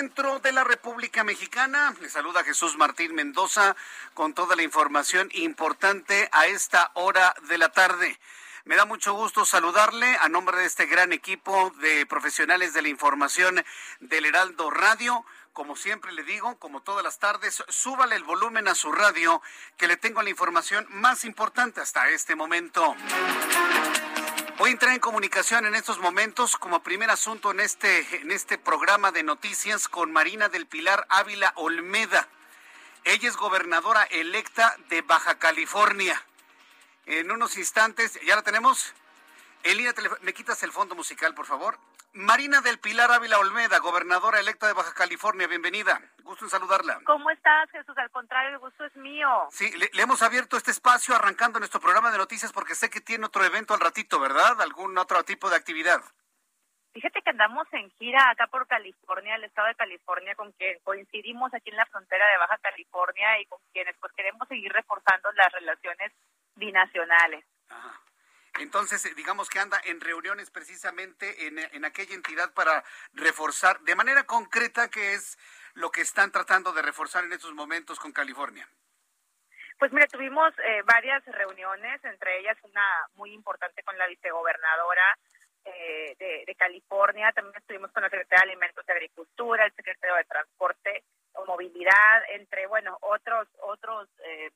Centro de la República Mexicana. Le saluda Jesús Martín Mendoza con toda la información importante a esta hora de la tarde. Me da mucho gusto saludarle a nombre de este gran equipo de profesionales de la información del Heraldo Radio. Como siempre le digo, como todas las tardes, súbale el volumen a su radio, que le tengo la información más importante hasta este momento. Voy a entrar en comunicación en estos momentos como primer asunto en este, en este programa de noticias con Marina del Pilar Ávila Olmeda. Ella es gobernadora electa de Baja California. En unos instantes, ¿ya la tenemos? En línea ¿me quitas el fondo musical, por favor? Marina del Pilar Ávila Olmeda, gobernadora electa de Baja California, bienvenida. Gusto en saludarla. ¿Cómo estás, Jesús? Al contrario, el gusto es mío. Sí, le, le, hemos abierto este espacio arrancando nuestro programa de noticias porque sé que tiene otro evento al ratito, ¿verdad? ¿Algún otro tipo de actividad? Fíjate que andamos en gira acá por California, el estado de California, con quien coincidimos aquí en la frontera de Baja California y con quienes pues queremos seguir reforzando las relaciones binacionales. Ajá. Entonces, digamos que anda en reuniones precisamente en, en, aquella entidad para reforzar de manera concreta qué es lo que están tratando de reforzar en estos momentos con California. Pues mira, tuvimos eh, varias reuniones, entre ellas una muy importante con la vicegobernadora eh, de, de, California, también estuvimos con la secretaria de Alimentos y Agricultura, el secretario de Transporte o Movilidad, entre, bueno, otros, otros eh,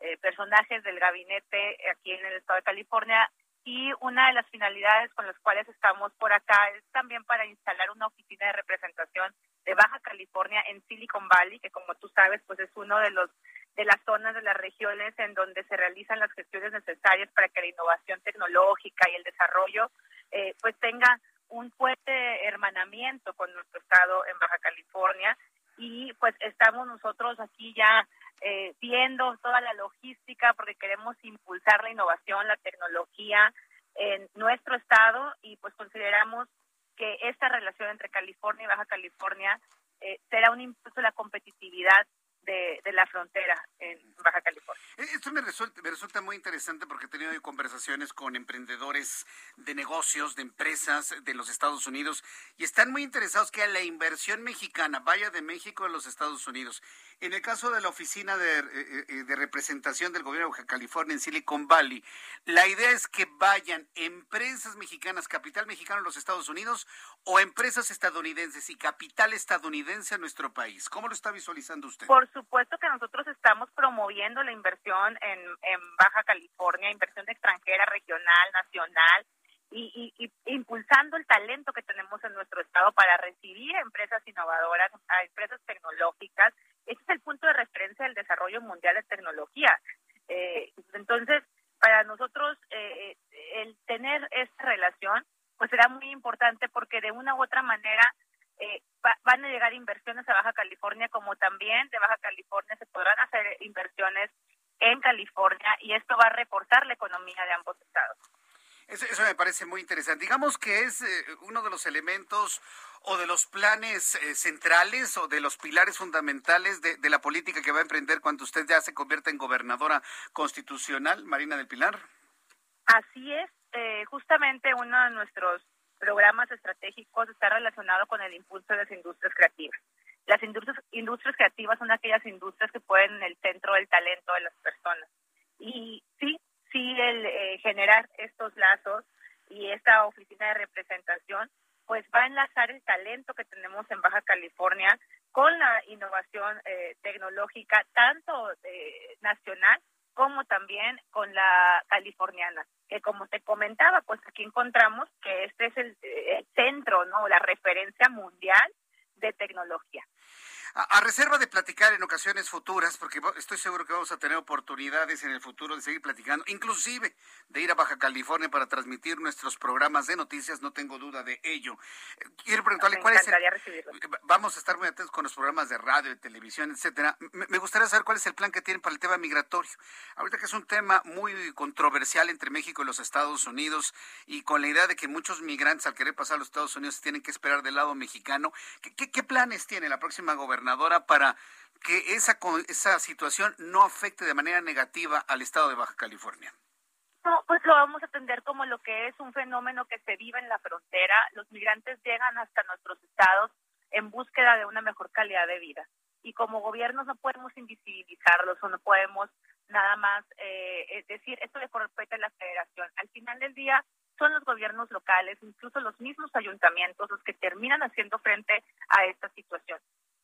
eh, personajes del gabinete aquí en el estado de California. Y una de las finalidades con las cuales estamos por acá es también para instalar una oficina de representación de Baja California en Silicon Valley, que como tú sabes, pues es uno de los de las zonas de las regiones en donde se realizan las gestiones necesarias para que la innovación tecnológica y el desarrollo eh, pues tenga un fuerte hermanamiento con nuestro estado en Baja California. Y pues estamos nosotros aquí ya eh, viendo toda la logística porque queremos impulsar la innovación, la tecnología en nuestro estado y pues consideramos que esta relación entre California y Baja California eh, será un impulso a la competitividad de, de, la frontera en Baja California. Esto me resulta, me resulta muy interesante porque he tenido conversaciones con emprendedores de negocios, de empresas de los Estados Unidos y están muy interesados que la inversión mexicana vaya de México a los Estados Unidos. En el caso de la oficina de, de, representación del gobierno de Baja California en Silicon Valley, la idea es que vayan empresas mexicanas, capital mexicano a los Estados Unidos o empresas estadounidenses y capital estadounidense a nuestro país. ¿Cómo lo está visualizando usted? Por supuesto que nosotros estamos promoviendo la inversión en, Baja California, inversión extranjera, regional, nacional. Y, impulsando el talento que tenemos en nuestro estado para recibir empresas innovadoras, a empresas tecnológicas. Ese es el punto de referencia del desarrollo mundial de tecnología. Eh, entonces, para nosotros, eh, el tener esta relación, pues será muy importante porque de una u otra manera eh, va, van a llegar inversiones a Baja California, como también de Baja California se podrán hacer inversiones en California y esto va a reforzar la economía de ambos estados. Eso, eso me parece muy interesante. Digamos que es eh, uno de los elementos o de los planes eh, centrales o de los pilares fundamentales de, de, la política que va a emprender cuando usted ya se convierta en gobernadora constitucional, Marina del Pilar. Así es, eh, justamente uno de nuestros programas estratégicos está relacionado con el impulso de las industrias creativas. Las industrias, industrias creativas son aquellas industrias que ponen en el centro del talento de las personas. Y sí, sí, el eh, generar estos lazos y esta oficina de representación pues va a enlazar el talento que tenemos en Baja California con la innovación eh, tecnológica, tanto eh, nacional como también con la californiana, que como te comentaba, pues aquí encontramos que este es el, el centro, ¿no? La referencia mundial de tecnología. A, reserva de platicar en ocasiones futuras, porque estoy seguro que vamos a tener oportunidades en el futuro de seguir platicando, inclusive de ir a Baja California para transmitir nuestros programas de noticias, no tengo duda de ello. Quiero preguntarle cuál es el, Vamos a estar muy atentos con los programas de radio, de televisión, etcétera. Me, gustaría saber cuál es el plan que tienen para el tema migratorio. Ahorita que es un tema muy controversial entre México y los Estados Unidos y con la idea de que muchos migrantes al querer pasar a los Estados Unidos tienen que esperar del lado mexicano. ¿Qué, qué, qué planes tiene la próxima gobernadora? Gobernadora para que esa, esa situación no afecte de manera negativa al estado de Baja California? No, pues lo vamos a atender como lo que es un fenómeno que se vive en la frontera. Los migrantes llegan hasta nuestros estados en búsqueda de una mejor calidad de vida. Y como gobiernos no podemos invisibilizarlos o no podemos nada más eh, decir, esto le compete a la federación. Al final del día son los gobiernos locales, incluso los mismos ayuntamientos, los que terminan haciendo frente a esta situación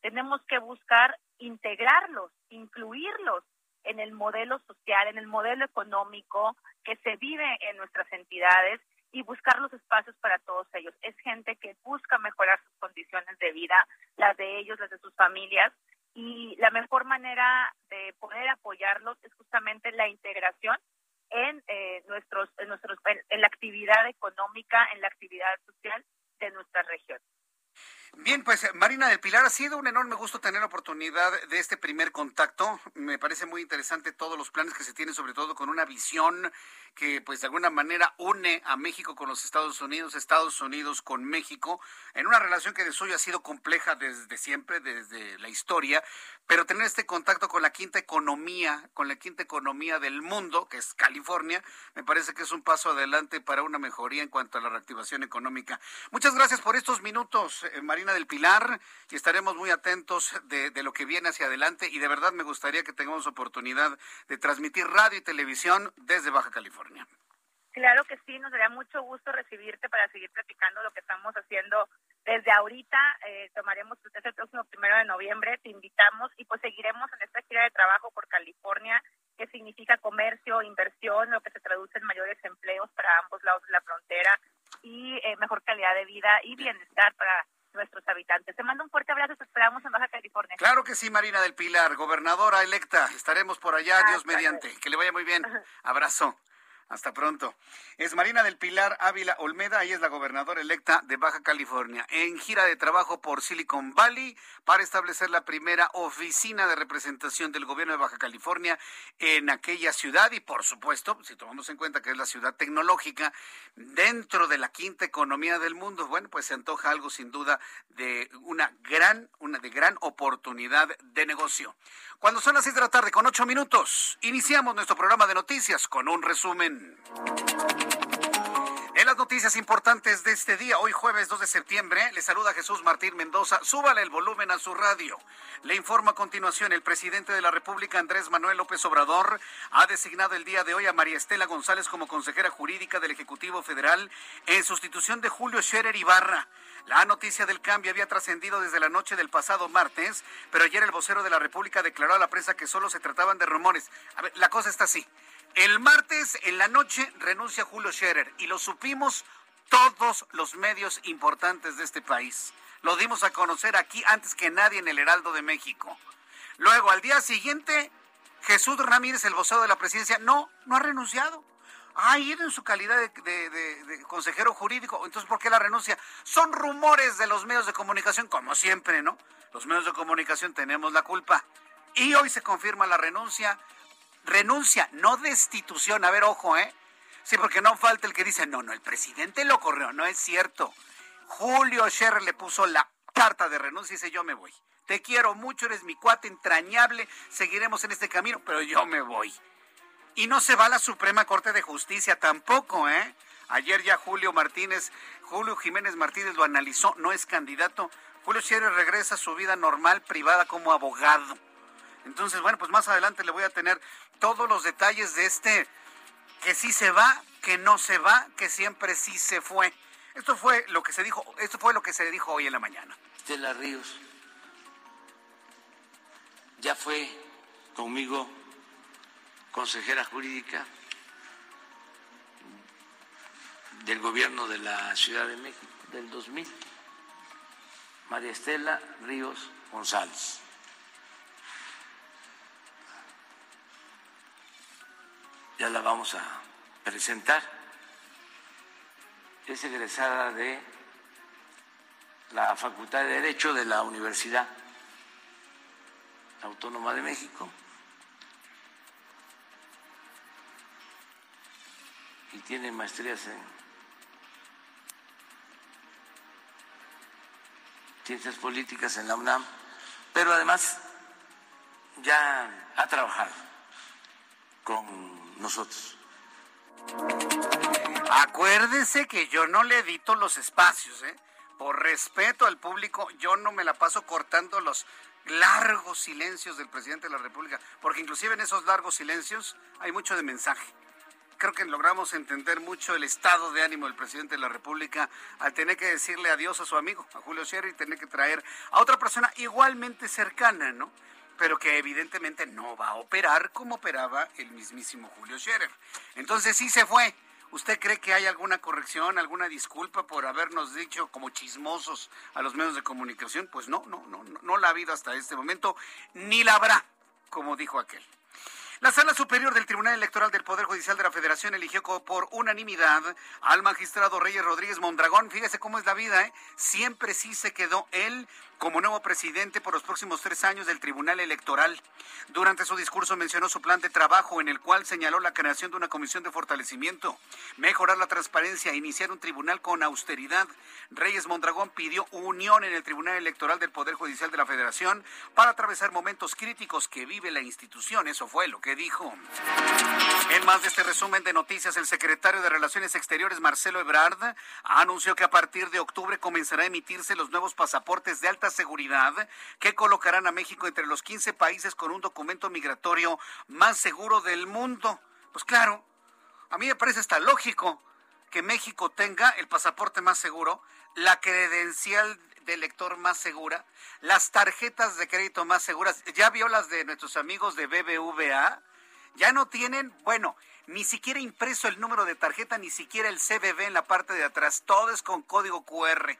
tenemos que buscar integrarlos, incluirlos en el modelo social, en el modelo económico que se vive en nuestras entidades y buscar los espacios para todos ellos. Es gente que busca mejorar sus condiciones de vida, las de ellos, las de sus familias, y la mejor manera de poder apoyarlos es justamente la integración en eh, nuestros, en nuestros, en la actividad económica, en la actividad social de nuestra región. Bien, pues eh, Marina del Pilar, ha sido un enorme gusto tener la oportunidad de este primer contacto. Me parece muy interesante todos los planes que se tienen, sobre todo con una visión que pues de alguna manera une a México con los Estados Unidos, Estados Unidos con México, en una relación que de suyo ha sido compleja desde siempre, desde la historia, pero tener este contacto con la quinta economía, con la quinta economía del mundo, que es California, me parece que es un paso adelante para una mejoría en cuanto a la reactivación económica. Muchas gracias por estos minutos, eh, Marina del Pilar, y estaremos muy atentos de, de lo que viene hacia adelante y de verdad me gustaría que tengamos oportunidad de transmitir radio y televisión desde Baja California. Claro que sí, nos daría mucho gusto recibirte para seguir platicando lo que estamos haciendo desde ahorita. Eh, tomaremos el próximo primero de noviembre, te invitamos y pues seguiremos en esta gira de trabajo por California, que significa comercio, inversión, lo que se traduce en mayores empleos para ambos lados de la frontera y eh, mejor calidad de vida y bienestar para nuestros habitantes. Te mando un fuerte abrazo, te esperamos en Baja California. Claro que sí, Marina del Pilar, gobernadora electa. Estaremos por allá, Dios mediante. Que le vaya muy bien. Abrazo. Hasta pronto. Es Marina del Pilar Ávila Olmeda, ella es la gobernadora electa de Baja California, en gira de trabajo por Silicon Valley para establecer la primera oficina de representación del gobierno de Baja California en aquella ciudad y por supuesto, si tomamos en cuenta que es la ciudad tecnológica dentro de la quinta economía del mundo, bueno, pues se antoja algo sin duda de una gran, una de gran oportunidad de negocio. Cuando son las seis de la tarde con ocho minutos, iniciamos nuestro programa de noticias con un resumen. En las noticias importantes de este día, hoy jueves 2 de septiembre, le saluda Jesús Martín Mendoza. Súbale el volumen a su radio. Le informo a continuación, el presidente de la República, Andrés Manuel López Obrador, ha designado el día de hoy a María Estela González como consejera jurídica del Ejecutivo Federal en sustitución de Julio Scherer Ibarra. La noticia del cambio había trascendido desde la noche del pasado martes, pero ayer el vocero de la República declaró a la prensa que solo se trataban de rumores. A ver, la cosa está así. El martes en la noche renuncia Julio Scherer y lo supimos todos los medios importantes de este país. Lo dimos a conocer aquí antes que nadie en el Heraldo de México. Luego, al día siguiente, Jesús Ramírez, el vocero de la presidencia, no, no ha renunciado. Ah, ir en su calidad de, de, consejero jurídico. Entonces, ¿por qué la renuncia? Son rumores de los medios de comunicación, como siempre, ¿no? Los medios de comunicación tenemos la culpa. Y hoy se confirma la renuncia renuncia, no destitución. A ver, ojo, ¿eh? Sí, porque no falta el que dice, no, no, el presidente lo corrió, no es cierto. Julio Scherer le puso la carta de renuncia y dice, yo me voy. Te quiero mucho, eres mi cuate entrañable, seguiremos en este camino, pero yo me voy. Y no se va a la Suprema Corte de Justicia tampoco, ¿eh? Ayer ya Julio Martínez, Julio Jiménez Martínez lo analizó, no es candidato. Julio Scherer regresa a su vida normal, privada como abogado. Entonces, bueno, pues más adelante le voy a tener todos los detalles de este que sí se va, que no se va, que siempre sí se fue. Esto fue lo que se dijo, esto fue lo que se dijo hoy en la mañana. Estela Ríos ya fue conmigo consejera jurídica del gobierno de la Ciudad de México del 2000, María Estela Ríos González. Ya la vamos a presentar. Es egresada de la Facultad de Derecho de la Universidad Autónoma de México y tiene maestrías en ciencias políticas en la UNAM, pero además ya ha trabajado con nosotros. Acuérdese que yo no le edito los espacios, ¿eh? Por respeto al público, yo no me la paso cortando los largos silencios del presidente de la República, porque inclusive en esos largos silencios hay mucho de mensaje. Creo que logramos entender mucho el estado de ánimo del presidente de la República al tener que decirle adiós a su amigo, a Julio Scherer, y tener que traer a otra persona igualmente cercana, ¿no? Pero que evidentemente no va a operar como operaba el mismísimo Julio Scherer. Entonces sí se fue. ¿Usted cree que hay alguna corrección, alguna disculpa por habernos dicho como chismosos a los medios de comunicación? Pues no, no, no, no, la ha habido hasta este momento, ni la habrá, como dijo aquel. La Sala Superior del Tribunal Electoral del Poder Judicial de la Federación eligió por unanimidad al magistrado Reyes Rodríguez Mondragón. Fíjese cómo es la vida, ¿eh? Siempre sí se quedó él como nuevo presidente por los próximos tres años del Tribunal Electoral. Durante su discurso mencionó su plan de trabajo en el cual señaló la creación de una comisión de fortalecimiento, mejorar la transparencia, iniciar un tribunal con austeridad. Reyes Mondragón pidió unión en el Tribunal Electoral del Poder Judicial de la Federación para atravesar momentos críticos que vive la institución. Eso fue lo que dijo. En más de este resumen de noticias, el secretario de Relaciones Exteriores, Marcelo Ebrard, anunció que a partir de octubre comenzará a emitirse los nuevos pasaportes de alta seguridad que colocarán a México entre los 15 países con un documento migratorio más seguro del mundo. Pues claro, a mí me parece hasta lógico que México tenga el pasaporte más seguro, la credencial de lector más segura, las tarjetas de crédito más seguras. ¿Ya vio las de nuestros amigos de BBVA? Ya no tienen, bueno, ni siquiera impreso el número de tarjeta, ni siquiera el CBB en la parte de atrás. Todo es con código QR.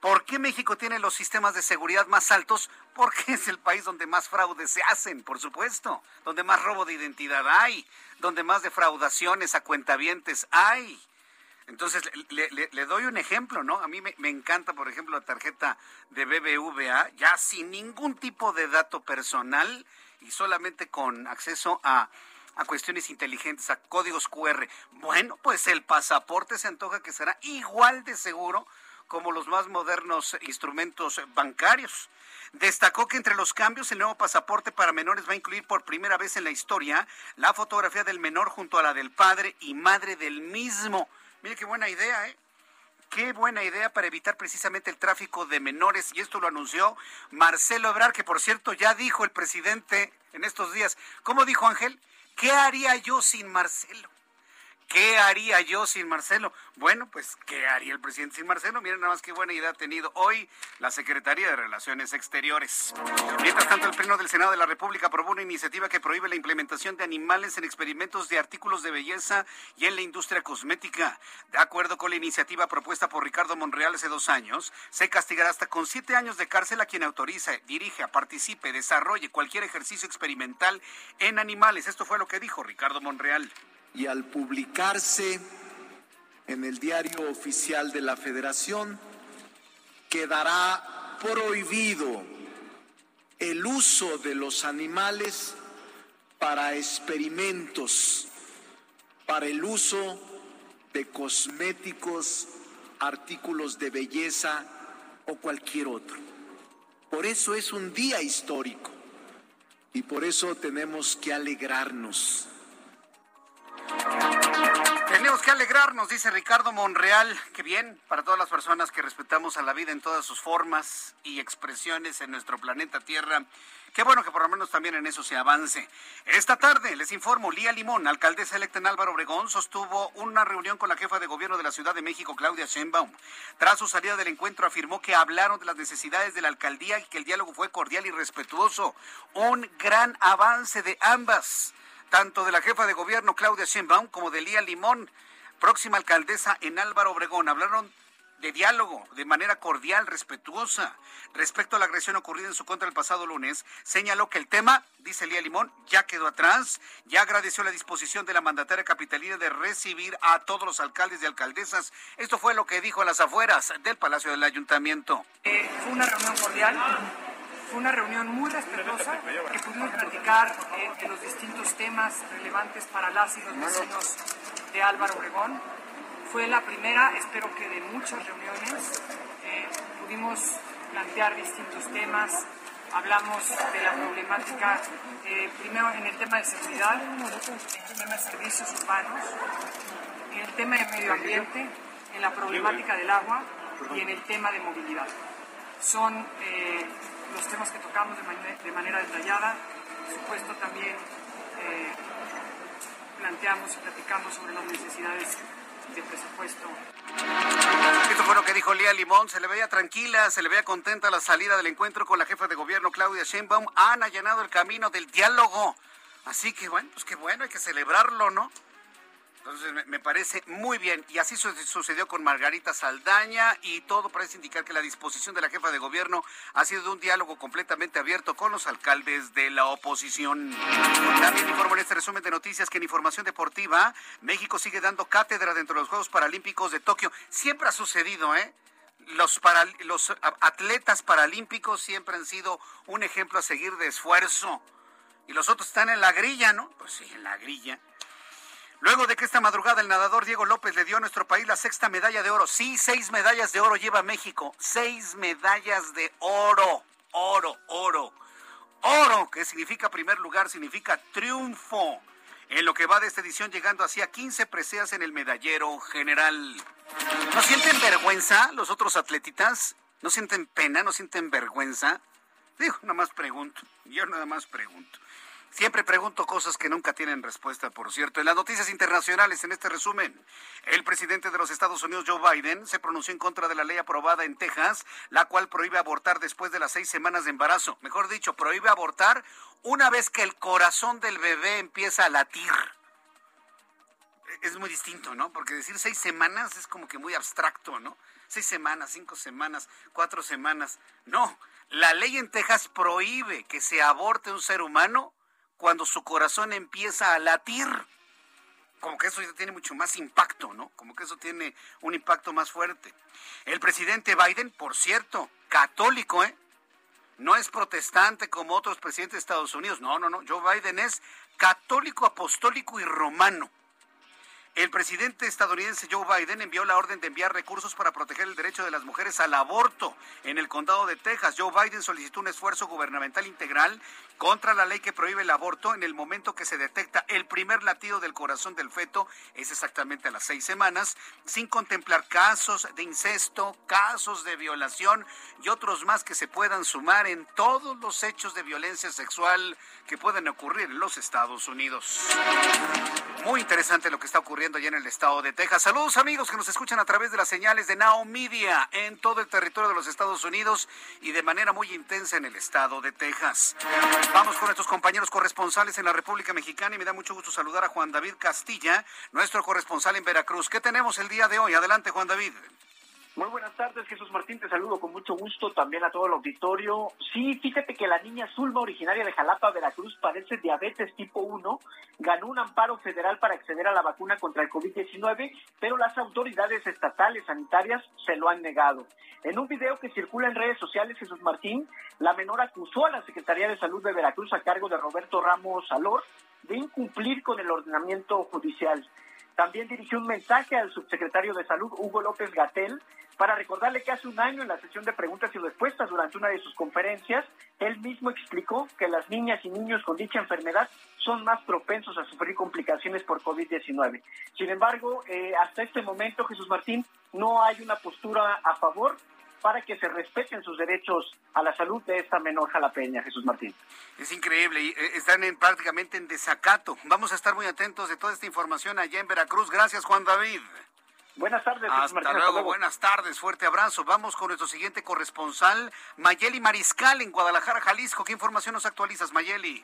¿Por qué México tiene los sistemas de seguridad más altos? Porque es el país donde más fraudes se hacen, por supuesto, donde más robo de identidad hay, donde más defraudaciones a cuentavientes hay. Entonces, le, doy un ejemplo, ¿no? A mí me, encanta, por ejemplo, la tarjeta de BBVA, ya sin ningún tipo de dato personal y solamente con acceso a, a cuestiones inteligentes, a códigos QR. Bueno, pues el pasaporte se antoja que será igual de seguro como los más modernos instrumentos bancarios. Destacó que entre los cambios el nuevo pasaporte para menores va a incluir por primera vez en la historia la fotografía del menor junto a la del padre y madre del mismo. Mire qué buena idea, ¿eh? Qué buena idea para evitar precisamente el tráfico de menores. Y esto lo anunció Marcelo Ebrard, que por cierto ya dijo el presidente en estos días. ¿Cómo dijo Ángel? ¿Qué haría yo sin Marcelo? ¿Qué haría yo sin Marcelo? Bueno, pues, ¿qué haría el presidente sin Marcelo? Miren nada más qué buena idea ha tenido hoy la Secretaría de Relaciones Exteriores. Mientras tanto, el Pleno del Senado de la República aprobó una iniciativa que prohíbe la implementación de animales en experimentos de artículos de belleza y en la industria cosmética. De acuerdo con la iniciativa propuesta por Ricardo Monreal hace dos años, se castigará hasta con siete años de cárcel a quien autorice, dirija, participe, desarrolle cualquier ejercicio experimental en animales. Esto fue lo que dijo Ricardo Monreal y al publicarse en el diario oficial de la Federación, quedará prohibido el uso de los animales para experimentos para el uso de cosméticos, artículos de belleza o cualquier otro. Por eso es un día histórico y por eso tenemos que alegrarnos. Tenemos que alegrarnos, dice Ricardo Monreal. Qué bien para todas las personas que respetamos a la vida en todas sus formas y expresiones en nuestro planeta Tierra. Qué bueno que por lo menos también en eso se avance. Esta tarde les informo, Lía Limón, alcaldesa electa en Álvaro Obregón, sostuvo una reunión con la jefa de gobierno de la Ciudad de México, Claudia Sheinbaum. Tras su salida del encuentro afirmó que hablaron de las necesidades de la alcaldía y que el diálogo fue cordial y respetuoso. Un gran avance de ambas tanto de la jefa de gobierno Claudia Sheinbaum como de Lía Limón, próxima alcaldesa en Álvaro Obregón. Hablaron de diálogo de manera cordial, respetuosa. Respecto a la agresión ocurrida en su contra el pasado lunes, señaló que el tema, dice Lía Limón, ya quedó atrás, ya agradeció la disposición de la mandataria capitalina de recibir a todos los alcaldes y alcaldesas. Esto fue lo que dijo a las afueras del Palacio del Ayuntamiento. Eh, fue una reunión cordial fue una reunión muy respetuosa que pudimos platicar eh, de los distintos temas relevantes para las y los vecinos de Álvaro Obregón. Fue la primera, espero que de muchas reuniones. Eh, pudimos plantear distintos temas, hablamos de la problemática, eh, primero en el tema de seguridad, en el tema de servicios urbanos, en el tema de medio ambiente, en la problemática del agua y en el tema de movilidad. Son los temas que tocamos de manera, de manera detallada. Por supuesto, también eh, planteamos y platicamos sobre las necesidades de presupuesto. Esto fue lo que dijo Lía Limón. Se le veía tranquila, se le veía contenta la salida del encuentro con la jefa de gobierno, Claudia Sheinbaum. Han allanado el camino del diálogo. Así que, bueno, pues qué bueno, hay que celebrarlo, ¿no? Entonces me, parece muy bien. Y así sucedió con Margarita Saldaña y todo parece indicar que la disposición de la jefa de gobierno ha sido de un diálogo completamente abierto con los alcaldes de la oposición. También informo en este resumen de noticias que en información deportiva México sigue dando cátedra dentro de los Juegos Paralímpicos de Tokio. Siempre ha sucedido, ¿eh? Los, para, los atletas paralímpicos siempre han sido un ejemplo a seguir de esfuerzo. Y los otros están en la grilla, ¿no? Pues sí, en la grilla. Luego de que esta madrugada el nadador Diego López le dio a nuestro país la sexta medalla de oro. Sí, seis medallas de oro lleva México. Seis medallas de oro. Oro, oro. Oro, que significa primer lugar, significa triunfo. En lo que va de esta edición, llegando así a 15 preseas en el medallero general. ¿No sienten vergüenza los otros atletitas? ¿No sienten pena? ¿No sienten vergüenza? Digo, nada más pregunto. Yo nada más pregunto. Siempre pregunto cosas que nunca tienen respuesta, por cierto. En las noticias internacionales, en este resumen, el presidente de los Estados Unidos, Joe Biden, se pronunció en contra de la ley aprobada en Texas, la cual prohíbe abortar después de las seis semanas de embarazo. Mejor dicho, prohíbe abortar una vez que el corazón del bebé empieza a latir. Es muy distinto, ¿no? Porque decir seis semanas es como que muy abstracto, ¿no? Seis semanas, cinco semanas, cuatro semanas. No, la ley en Texas prohíbe que se aborte un ser humano cuando su corazón empieza a latir. Como que eso ya tiene mucho más impacto, ¿no? Como que eso tiene un impacto más fuerte. El presidente Biden, por cierto, católico, ¿eh? No es protestante como otros presidentes de Estados Unidos. No, no, no. Joe Biden es católico, apostólico y romano. El presidente estadounidense Joe Biden envió la orden de enviar recursos para proteger el derecho de las mujeres al aborto en el condado de Texas. Joe Biden solicitó un esfuerzo gubernamental integral contra la ley que prohíbe el aborto en el momento que se detecta el primer latido del corazón del feto, es exactamente a las seis semanas, sin contemplar casos de incesto, casos de violación y otros más que se puedan sumar en todos los hechos de violencia sexual que pueden ocurrir en los Estados Unidos. Muy interesante lo que está ocurriendo allá en el estado de Texas. Saludos amigos que nos escuchan a través de las señales de Now Media en todo el territorio de los Estados Unidos y de manera muy intensa en el estado de Texas. Vamos con nuestros compañeros corresponsales en la República Mexicana y me da mucho gusto saludar a Juan David Castilla, nuestro corresponsal en Veracruz. ¿Qué tenemos el día de hoy? Adelante Juan David. Muy buenas tardes, Jesús Martín, te saludo con mucho gusto también a todo el auditorio. Sí, fíjate que la niña Zulma, originaria de Jalapa, Veracruz, padece diabetes tipo 1, ganó un amparo federal para acceder a la vacuna contra el COVID-19, pero las autoridades estatales sanitarias se lo han negado. En un video que circula en redes sociales, Jesús Martín, la menor acusó a la Secretaría de Salud de Veracruz a cargo de Roberto Ramos Alor de incumplir con el ordenamiento judicial. También dirigió un mensaje al subsecretario de Salud, Hugo López Gatel, para recordarle que hace un año en la sesión de preguntas y respuestas durante una de sus conferencias, él mismo explicó que las niñas y niños con dicha enfermedad son más propensos a sufrir complicaciones por COVID-19. Sin embargo, eh, hasta este momento, Jesús Martín, no hay una postura a favor para que se respeten sus derechos a la salud de esta menor jalapeña, Jesús Martín. Es increíble, eh, están en, prácticamente en desacato. Vamos a estar muy atentos de toda esta información allá en Veracruz. Gracias, Juan David. Buenas tardes. Hasta, Martín, luego, luego, buenas tardes, fuerte abrazo. Vamos con nuestro siguiente corresponsal, Mayeli Mariscal, en Guadalajara, Jalisco. ¿Qué información nos actualizas, Mayeli?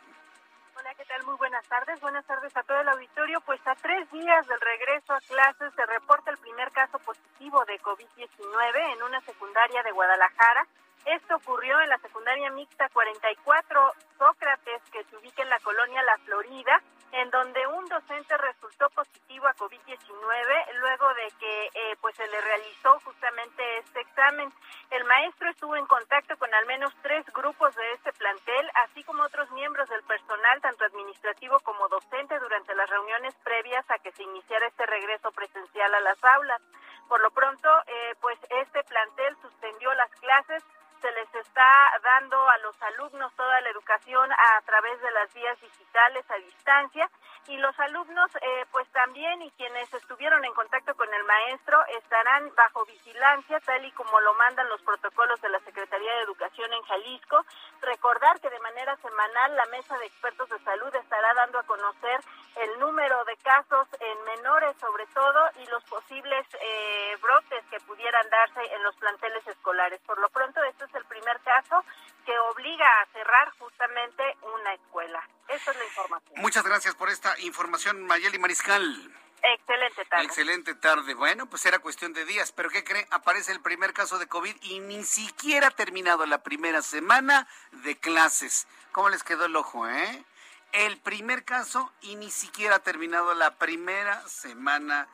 ¿Qué tal? Muy buenas tardes. Buenas tardes a todo el auditorio. Pues a tres días del regreso a clases se reporta el primer caso positivo de COVID-19 en una secundaria de Guadalajara. Esto ocurrió en la secundaria mixta 44 Sócrates, que se ubica en la colonia La Florida, en donde un docente resultó positivo a COVID-19 luego de que eh, pues se le realizó justamente este examen. El maestro estuvo en contacto con al menos tres grupos de este plantel, así como otros miembros del personal, tanto administrativo como docente, durante las reuniones previas a que se iniciara este regreso presencial a las aulas. Por lo pronto, eh, pues este plantel suspendió las clases se les está dando a los alumnos toda la educación a través de las vías digitales a distancia y los alumnos eh, pues también y quienes estuvieron en contacto con el maestro estarán bajo vigilancia tal y como lo mandan los protocolos de la Secretaría de Educación en Jalisco. Recordar que de manera semanal la mesa de expertos de salud estará dando a conocer el número de casos en menores sobre todo y los posibles eh, brotes que pudieran darse en los planteles escolares. Por lo pronto esto es el primer caso que obliga a cerrar justamente una escuela. Esa es la información. Muchas gracias por esta información, Mayeli Mariscal. Excelente tarde. Excelente tarde. Bueno, pues era cuestión de días, pero ¿qué cree? Aparece el primer caso de COVID y ni siquiera ha terminado la primera semana de clases. ¿Cómo les quedó el ojo, eh? El primer caso y ni siquiera ha terminado la primera semana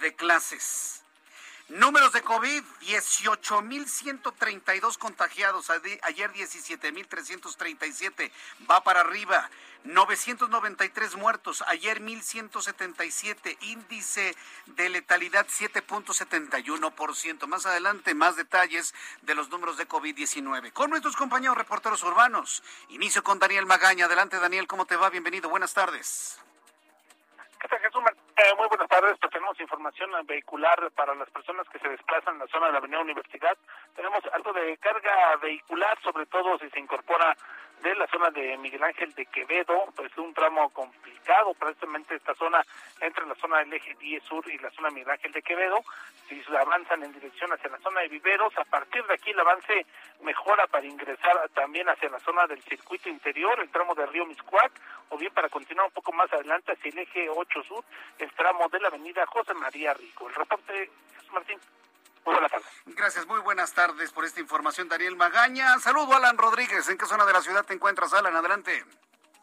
de clases. Números de COVID, 18.132 contagiados. Ayer 17.337. Va para arriba. 993 muertos. Ayer 1.177. Índice de letalidad 7.71%. Más adelante, más detalles de los números de COVID-19. Con nuestros compañeros reporteros urbanos. Inicio con Daniel Magaña. Adelante, Daniel. ¿Cómo te va? Bienvenido. Buenas tardes. ¿Qué tal, Jesús? Muy buenas tardes. Pues tenemos información vehicular para las personas que se desplazan en la zona de la Avenida Universidad. Tenemos algo de carga vehicular, sobre todo si se incorpora de la zona de Miguel Ángel de Quevedo, pues un tramo complicado, precisamente esta zona entre la zona del eje 10 sur y la zona de Miguel Ángel de Quevedo, si avanzan en dirección hacia la zona de Viveros, a partir de aquí el avance mejora para ingresar también hacia la zona del circuito interior, el tramo de Río Miscuac, o bien para continuar un poco más adelante hacia el eje 8 sur, el tramo de la avenida José María Rico. El reporte, Jesús Martín. Muy buenas tardes. Gracias, muy buenas tardes por esta información, Daniel Magaña. Saludo, Alan Rodríguez. ¿En qué zona de la ciudad te encuentras, Alan? Adelante.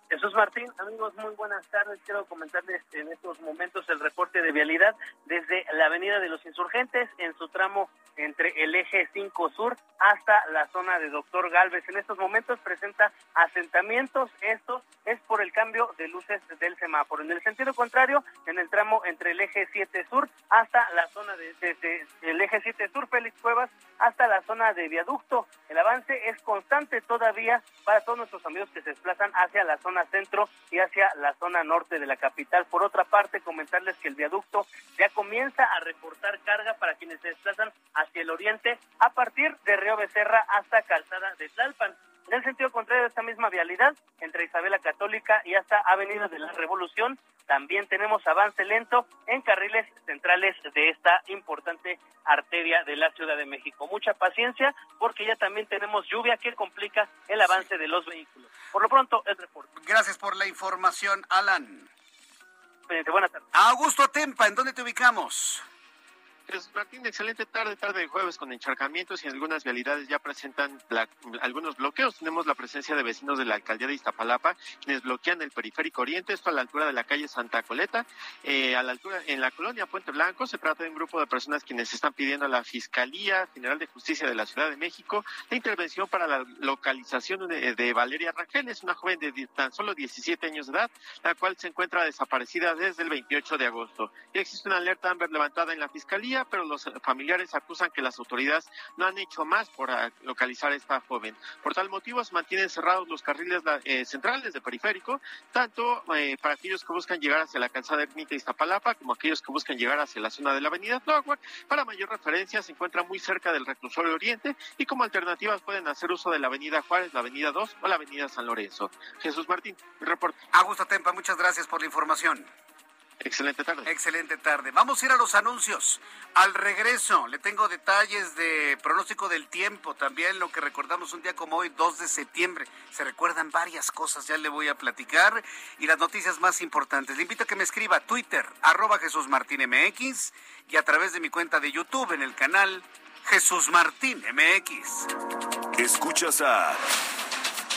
Jesús Martín, amigos, muy buenas tardes. Quiero comentarles en estos momentos el reporte de vialidad desde la Avenida de los Insurgentes en su tramo entre el eje 5 sur hasta la zona de Doctor Galvez. En estos momentos presenta asentamientos. Esto es por el cambio de luces del semáforo. En el sentido contrario, en el tramo entre el eje 7 sur hasta la zona de desde el eje 7 sur, Félix Cuevas, hasta la zona de viaducto. El avance es constante todavía para todos nuestros amigos que se desplazan hacia la zona centro y hacia la zona norte de la capital. Por otra parte, comentarles que el viaducto ya comienza a reportar carga para quienes se desplazan hacia el oriente a partir de Río Becerra hasta Calzada de Tlalpan. En el sentido contrario de esta misma vialidad, entre Isabela Católica y hasta Avenida de la Revolución, también tenemos avance lento en carriles centrales de esta importante arteria de la Ciudad de México. Mucha paciencia porque ya también tenemos lluvia que complica el avance de los vehículos. Por lo pronto, el reporte. Gracias por la información, Alan. Buenas tardes. Augusto Tempa, ¿en dónde te ubicamos? Martín, excelente tarde, tarde de jueves con encharcamientos y algunas vialidades ya presentan algunos bloqueos. Tenemos la presencia de vecinos de la alcaldía de Iztapalapa, quienes bloquean el periférico oriente, esto a la altura de la calle Santa Coleta, eh, a la altura en la colonia Puente Blanco. Se trata de un grupo de personas quienes están pidiendo a la Fiscalía General de Justicia de la Ciudad de México la intervención para la localización de, Valeria Rangel, es una joven de tan solo 17 años de edad, la cual se encuentra desaparecida desde el 28 de agosto. Y existe una alerta Amber levantada en la Fiscalía pero los familiares acusan que las autoridades no han hecho más por ah, localizar a esta joven. Por tal motivo, se mantienen cerrados los carriles eh, centrales de periférico, tanto eh, para aquellos que buscan llegar hacia la calzada Ermita Iztapalapa, como aquellos que buscan llegar hacia la zona de la avenida Tláhuac. Para mayor referencia, se encuentra muy cerca del reclusorio Oriente y como alternativas pueden hacer uso de la avenida Juárez, la avenida 2 o la avenida San Lorenzo. Jesús Martín, reporte. Augusto Tempa, muchas gracias por la información. Excelente tarde. Excelente tarde. Vamos a ir a los anuncios. Al regreso, le tengo detalles de pronóstico del tiempo, también lo que recordamos un día como hoy, 2 de septiembre. Se recuerdan varias cosas, ya le voy a platicar. Y las noticias más importantes. Le invito a que me escriba a Twitter, arroba Jesús Martín MX, y a través de mi cuenta de YouTube en el canal Jesús Martín MX. Escuchas a...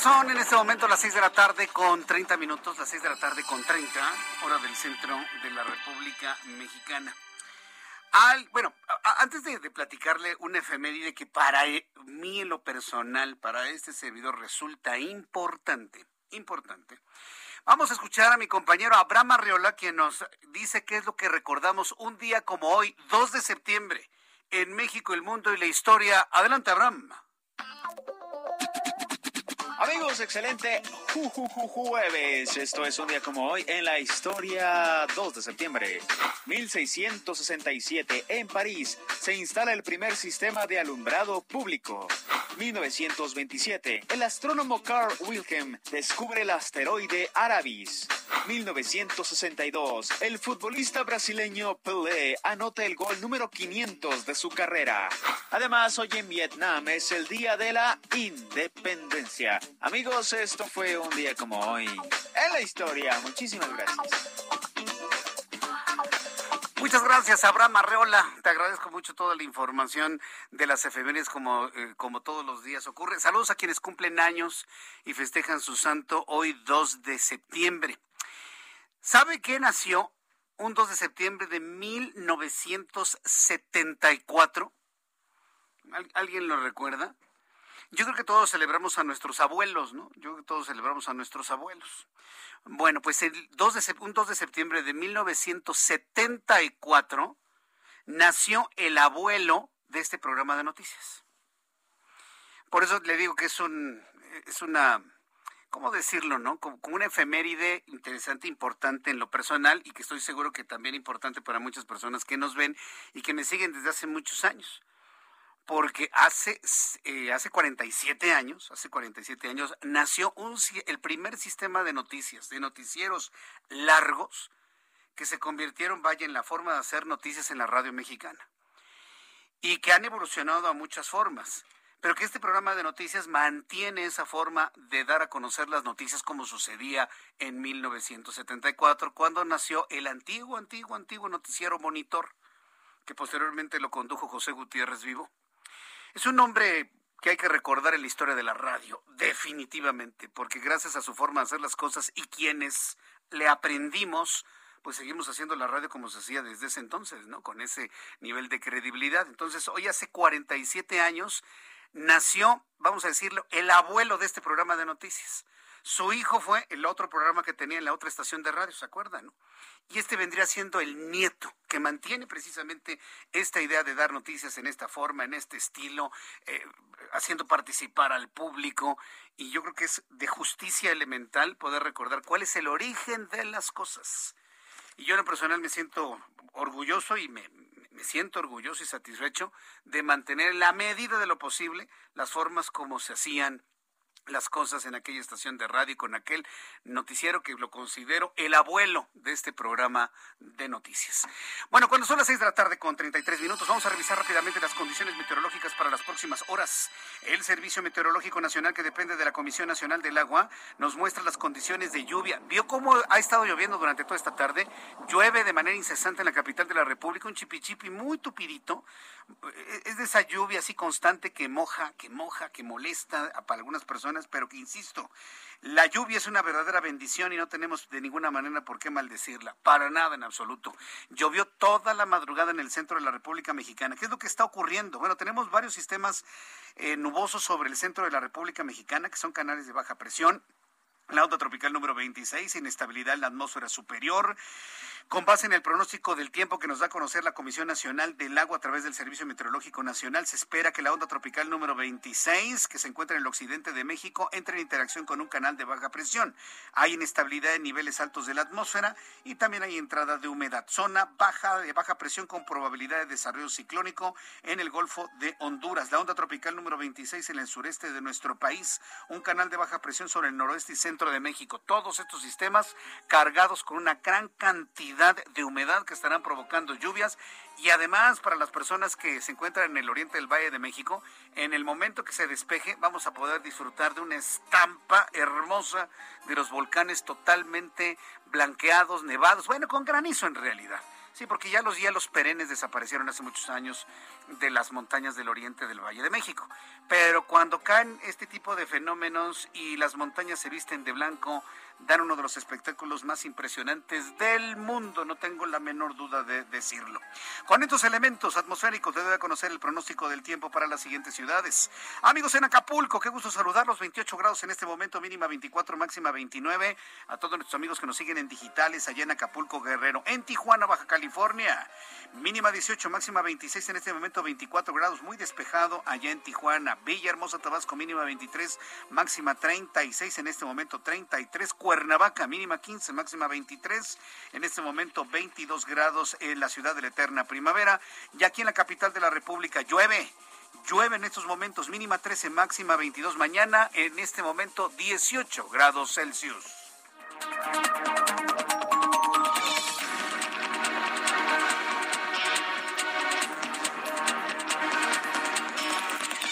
Son en este momento las 6 de la tarde con 30 minutos, las 6 de la tarde con 30, hora del centro de la República Mexicana. Al, bueno, antes de, platicarle una efeméride que para e, mí en lo personal, para este servidor resulta importante, importante. Vamos a escuchar a mi compañero Abraham Arriola, quien nos dice qué es lo que recordamos un día como hoy, 2 de septiembre, en México, el mundo y la historia. Adelante, Abraham. Amigos, excelente jueves. Esto es un día como hoy en la historia 2 de septiembre. 1667 en París se instala el primer sistema de alumbrado público. 1927 el astrónomo Carl Wilhelm descubre el asteroide Arabis. 1962 el futbolista brasileño Pelé anota el gol número 500 de su carrera. Además, hoy en Vietnam es el día de la independencia. Amigos, esto fue un día como hoy en la historia. Muchísimas gracias. Muchas gracias, Abraham Arreola. Te agradezco mucho toda la información de las efemérides como, eh, como todos los días ocurre. Saludos a quienes cumplen años y festejan su santo hoy 2 de septiembre. ¿Sabe qué nació un 2 de septiembre de 1974? ¿Alguien lo recuerda? Yo creo que todos celebramos a nuestros abuelos, ¿no? Yo creo que todos celebramos a nuestros abuelos. Bueno, pues el 2 de, un 2 de septiembre de 1974 nació el abuelo de este programa de noticias. Por eso le digo que es un es una ¿cómo decirlo, no? Como, como, una efeméride interesante, importante en lo personal y que estoy seguro que también importante para muchas personas que nos ven y que me siguen desde hace muchos años porque hace, eh, hace 47 años, hace 47 años, nació el primer sistema de noticias, de noticieros largos, que se convirtieron, vaya, en la forma de hacer noticias en la radio mexicana. Y que han evolucionado a muchas formas. Pero que este programa de noticias mantiene esa forma de dar a conocer las noticias como sucedía en 1974, cuando nació el antiguo, antiguo, antiguo noticiero Monitor, que posteriormente lo condujo José Gutiérrez Vivo. Es un hombre que hay que recordar en la historia de la radio, definitivamente, porque gracias a su forma de hacer las cosas y quienes le aprendimos, pues seguimos haciendo la radio como se hacía desde ese entonces, ¿no? Con ese nivel de credibilidad. Entonces, hoy hace 47 años nació, vamos a decirlo, el abuelo de este programa de noticias. Su hijo fue el otro programa que tenía en la otra estación de radio, ¿se acuerdan? Y este vendría siendo el nieto que mantiene precisamente esta idea de dar noticias en esta forma, en este estilo, eh, haciendo participar al público. Y yo creo que es de justicia elemental poder recordar cuál es el origen de las cosas. Y yo en lo personal me siento orgulloso y me, me siento orgulloso y satisfecho de mantener en la medida de lo posible las formas como se hacían las cosas en aquella estación de radio con aquel noticiero que lo considero el abuelo de este programa de noticias. Bueno, cuando son las seis de la tarde con 33 minutos, vamos a revisar rápidamente las condiciones meteorológicas para las próximas horas. El Servicio Meteorológico Nacional, que depende de la Comisión Nacional del Agua, nos muestra las condiciones de lluvia. ¿Vio cómo ha estado lloviendo durante toda esta tarde? Llueve de manera incesante en la capital de la República, un chipichipi muy tupidito. Es de esa lluvia así constante que moja, que moja, que molesta para algunas personas pero que insisto, la lluvia es una verdadera bendición y no tenemos de ninguna manera por qué maldecirla, para nada en absoluto. Llovió toda la madrugada en el centro de la República Mexicana. ¿Qué es lo que está ocurriendo? Bueno, tenemos varios sistemas eh, nubosos sobre el centro de la República Mexicana, que son canales de baja presión. La onda tropical número 26, inestabilidad en la atmósfera superior. Con base en el pronóstico del tiempo que nos da a conocer la Comisión Nacional del Agua a través del Servicio Meteorológico Nacional, se espera que la onda tropical número 26, que se encuentra en el occidente de México, entre en interacción con un canal de baja presión. Hay inestabilidad en niveles altos de la atmósfera y también hay entrada de humedad. Zona baja de baja presión con probabilidad de desarrollo ciclónico en el Golfo de Honduras. La onda tropical número 26 en el sureste de nuestro país, un canal de baja presión sobre el noroeste y centro de México. Todos estos sistemas cargados con una gran cantidad de humedad que estarán provocando lluvias y además para las personas que se encuentran en el oriente del Valle de México, en el momento que se despeje vamos a poder disfrutar de una estampa hermosa de los volcanes totalmente blanqueados, nevados, bueno, con granizo en realidad. Sí, porque ya los hielos perennes desaparecieron hace muchos años de las montañas del oriente del Valle de México. Pero cuando caen este tipo de fenómenos y las montañas se visten de blanco, dan uno de los espectáculos más impresionantes del mundo, no tengo la menor duda de decirlo. Con estos elementos atmosféricos debe conocer el pronóstico del tiempo para las siguientes ciudades. Amigos en Acapulco, qué gusto saludarlos, 28 grados en este momento, mínima 24, máxima 29. A todos nuestros amigos que nos siguen en digitales allá en Acapulco, Guerrero, en Tijuana, Baja California, mínima 18, máxima 26 en este momento, 24 grados, muy despejado allá en Tijuana. Villahermosa, Tabasco, mínima 23, máxima 36 en este momento, 33, Cuernavaca, mínima 15, máxima 23. En este momento 22 grados en la ciudad de la eterna primavera. Y aquí en la capital de la República llueve. Llueve en estos momentos, mínima 13, máxima 22. Mañana, en este momento, 18 grados Celsius.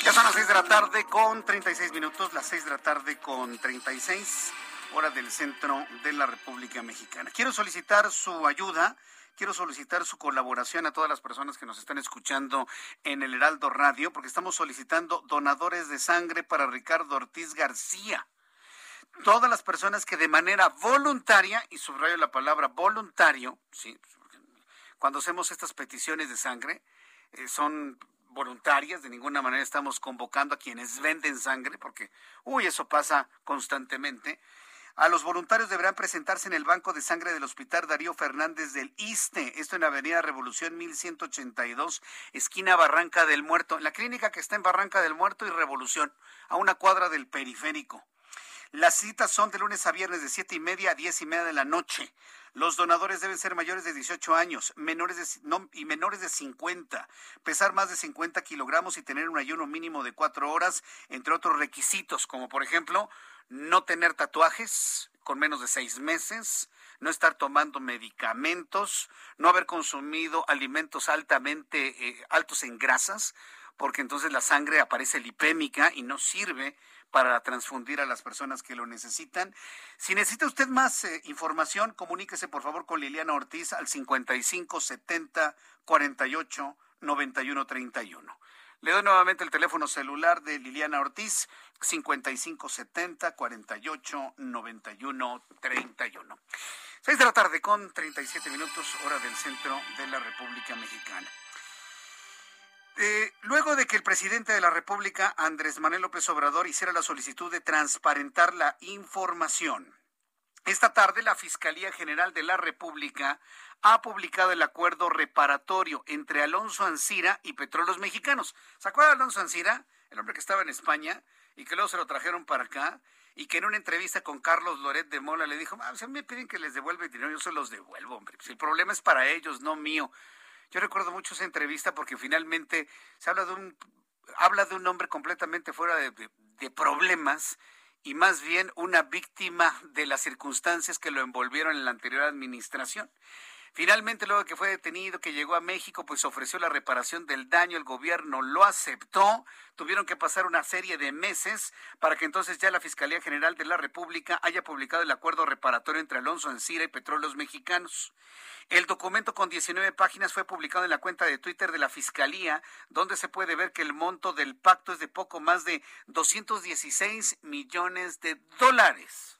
Ya son las 6 de la tarde con 36 minutos, las 6 de la tarde con 36 hora del centro de la República Mexicana. Quiero solicitar su ayuda. Quiero solicitar su colaboración a todas las personas que nos están escuchando en el Heraldo Radio, porque estamos solicitando donadores de sangre para Ricardo Ortiz García. Todas las personas que de manera voluntaria, y subrayo la palabra voluntario, ¿sí? cuando hacemos estas peticiones de sangre, eh, son voluntarias, de ninguna manera estamos convocando a quienes venden sangre, porque, uy, eso pasa constantemente. A los voluntarios deberán presentarse en el Banco de Sangre del Hospital Darío Fernández del ISTE, esto en Avenida Revolución 1182, esquina Barranca del Muerto, en la clínica que está en Barranca del Muerto y Revolución, a una cuadra del periférico. Las citas son de lunes a viernes de siete y media a diez y media de la noche. Los donadores deben ser mayores de 18 años menores de, y menores de 50, pesar más de 50 kilogramos y tener un ayuno mínimo de cuatro horas, entre otros requisitos, como por ejemplo no tener tatuajes con menos de seis meses, no estar tomando medicamentos, no haber consumido alimentos altamente eh, altos en grasas, porque entonces la sangre aparece lipémica y no sirve para transfundir a las personas que lo necesitan. Si necesita usted más eh, información, comuníquese por favor con Liliana Ortiz al 55 70 48 91 31. Le doy nuevamente el teléfono celular de Liliana Ortiz, 5570 48 91 31. Seis de la tarde con 37 minutos, hora del centro de la República Mexicana. Eh, luego de que el presidente de la República, Andrés Manuel López Obrador, hiciera la solicitud de transparentar la información, esta tarde la Fiscalía General de la República ha publicado el acuerdo reparatorio entre Alonso Ancira y Petróleos Mexicanos. ¿Se acuerda de Alonso Ancira? El hombre que estaba en España y que luego se lo trajeron para acá y que en una entrevista con Carlos Loret de Mola le dijo, ah, me piden que les devuelva el dinero, yo se los devuelvo, hombre. Pues el problema es para ellos, no mío. Yo recuerdo mucho esa entrevista porque finalmente se habla de un, habla de un hombre completamente fuera de problemas y más bien una víctima de las circunstancias que lo envolvieron en la anterior administración. Finalmente, luego que fue detenido, que llegó a México, pues ofreció la reparación del daño, el gobierno lo aceptó, tuvieron que pasar una serie de meses para que entonces ya la Fiscalía General de la República haya publicado el acuerdo reparatorio entre Alonso Encira y Petróleos Mexicanos. El documento con 19 páginas fue publicado en la cuenta de Twitter de la Fiscalía, donde se puede ver que el monto del pacto es de poco más de 216 millones de dólares.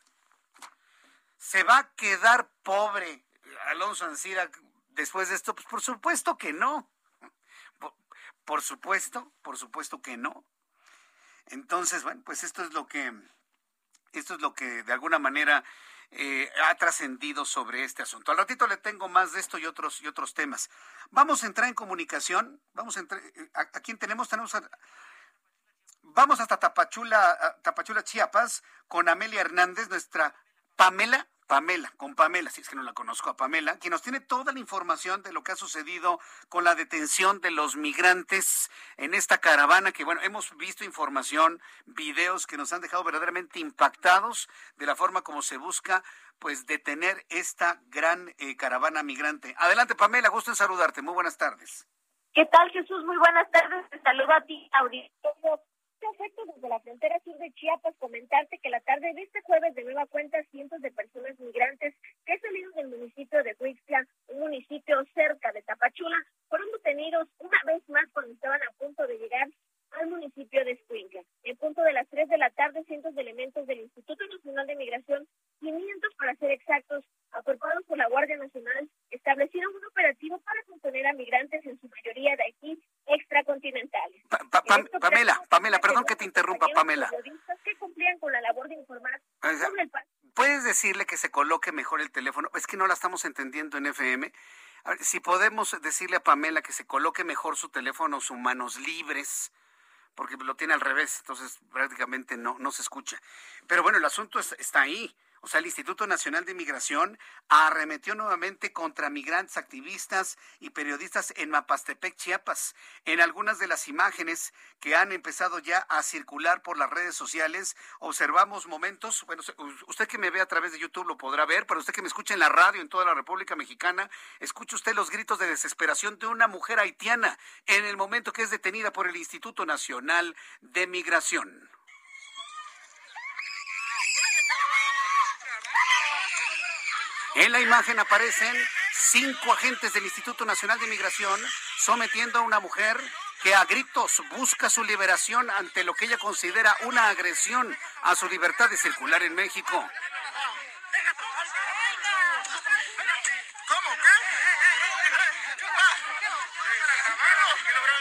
Se va a quedar pobre Alonso Ancira después de esto? Pues por supuesto que no. Por, supuesto, por supuesto que no. Entonces, bueno, pues esto es lo que, esto es lo que de alguna manera eh, ha trascendido sobre este asunto. Al ratito le tengo más de esto y otros y otros temas. Vamos a entrar en comunicación. Vamos a entrar. Eh, ¿A, quién tenemos? Tenemos Vamos hasta Tapachula, Tapachula, Chiapas, con Amelia Hernández, nuestra Pamela Pamela, con Pamela, si es que no la conozco a Pamela, quien nos tiene toda la información de lo que ha sucedido con la detención de los migrantes en esta caravana, que bueno, hemos visto información, videos que nos han dejado verdaderamente impactados de la forma como se busca pues detener esta gran eh, caravana migrante. Adelante Pamela, gusto en saludarte, muy buenas tardes. ¿Qué tal Jesús? Muy buenas tardes, te saludo a ti, auditorio Perfecto, desde la frontera sur de Chiapas, comentarte que la tarde de este jueves de nueva cuenta cientos de personas migrantes que salieron del municipio de Huixla, un municipio cerca de Tapachula, fueron detenidos una vez más cuando estaban a punto de llegar al municipio de Escuinca. En punto de las 3 de la tarde, cientos de elementos del Instituto Nacional de Migración, 500 para ser exactos, acorpados por la Guardia Nacional, establecieron un operativo para contener a migrantes, en su mayoría de aquí, extracontinentales. Pamela, Pamela, perdón que te interrumpa, Pamela. Que cumplían con la labor de informar ¿Puedes decirle que se coloque mejor el teléfono? Es que no la estamos entendiendo en FM. A ver, si podemos decirle a Pamela que se coloque mejor su teléfono, sus manos libres, porque lo tiene al revés, entonces prácticamente no, no se escucha. Pero bueno, el asunto está ahí. O sea, el Instituto Nacional de Migración arremetió nuevamente contra migrantes, activistas y periodistas en Mapastepec, Chiapas. En algunas de las imágenes que han empezado ya a circular por las redes sociales, observamos momentos, bueno, usted que me ve a través de YouTube lo podrá ver, pero usted que me escucha en la radio en toda la República Mexicana, escucha usted los gritos de desesperación de una mujer haitiana en el momento que es detenida por el Instituto Nacional de Migración. En la imagen aparecen cinco agentes del Instituto Nacional de Migración sometiendo a una mujer que a gritos busca su liberación ante lo que ella considera una agresión a su libertad de circular en México.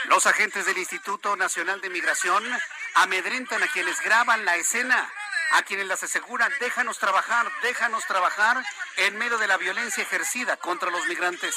Los agentes del Instituto Nacional de Migración amedrentan a quienes graban la escena a quienes las aseguran, déjanos trabajar, déjanos trabajar en medio de la violencia ejercida contra los migrantes.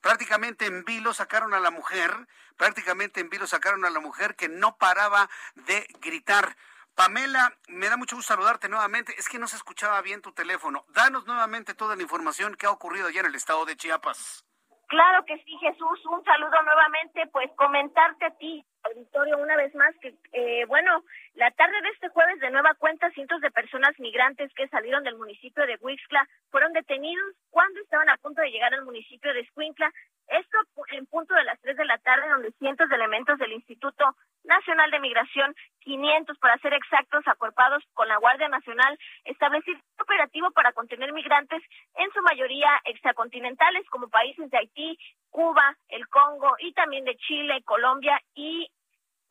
Prácticamente en vilo sacaron a la mujer, prácticamente en vilo sacaron a la mujer que no paraba de gritar. Pamela, me da mucho gusto saludarte nuevamente. Es que no se escuchaba bien tu teléfono. Danos nuevamente toda la información que ha ocurrido allá en el estado de Chiapas. Claro que sí, Jesús. Un saludo nuevamente. Pues comentarte a ti, auditorio, una vez más que, eh, bueno, la tarde de este jueves, de nueva cuenta, cientos de personas migrantes que salieron del municipio de Huixla fueron detenidos cuando estaban a punto de llegar al municipio de Escuintla. Esto en punto de las tres de la tarde, donde cientos de elementos del Instituto Nacional de Migración 500 para ser exactos, acuerpados con la Guardia Nacional, establecer un operativo para contener migrantes, en su mayoría extracontinentales, como países de Haití, Cuba, el Congo y también de Chile, Colombia y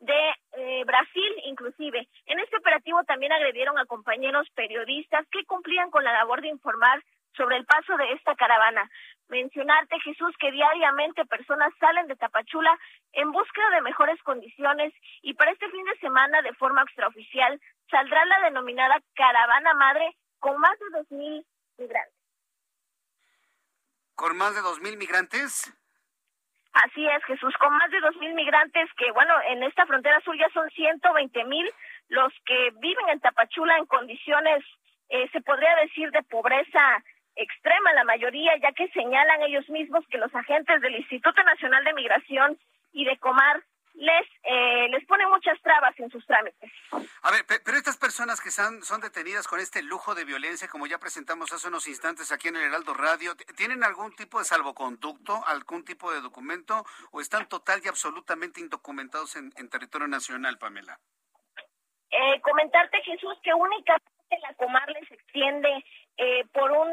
de eh, Brasil inclusive. En este operativo también agredieron a compañeros periodistas que cumplían con la labor de informar sobre el paso de esta caravana. Mencionarte, Jesús, que diariamente personas salen de Tapachula en búsqueda de mejores condiciones y para este fin de semana, de forma extraoficial, saldrá la denominada Caravana Madre con más de dos mil migrantes. ¿Con más de dos mil migrantes? Así es, Jesús, con más de dos mil migrantes que, bueno, en esta frontera sur ya son ciento veinte mil los que viven en Tapachula en condiciones, eh, se podría decir, de pobreza extrema, la mayoría, ya que señalan ellos mismos que los agentes del Instituto Nacional de Migración y de Comar les eh, les ponen muchas trabas en sus trámites. A ver, pero estas personas que son, son detenidas con este lujo de violencia, como ya presentamos hace unos instantes aquí en el Heraldo Radio, ¿tienen algún tipo de salvoconducto, algún tipo de documento o están total y absolutamente indocumentados en, territorio nacional, Pamela? Eh, comentarte, Jesús, que únicamente la Comar les extiende eh, por un,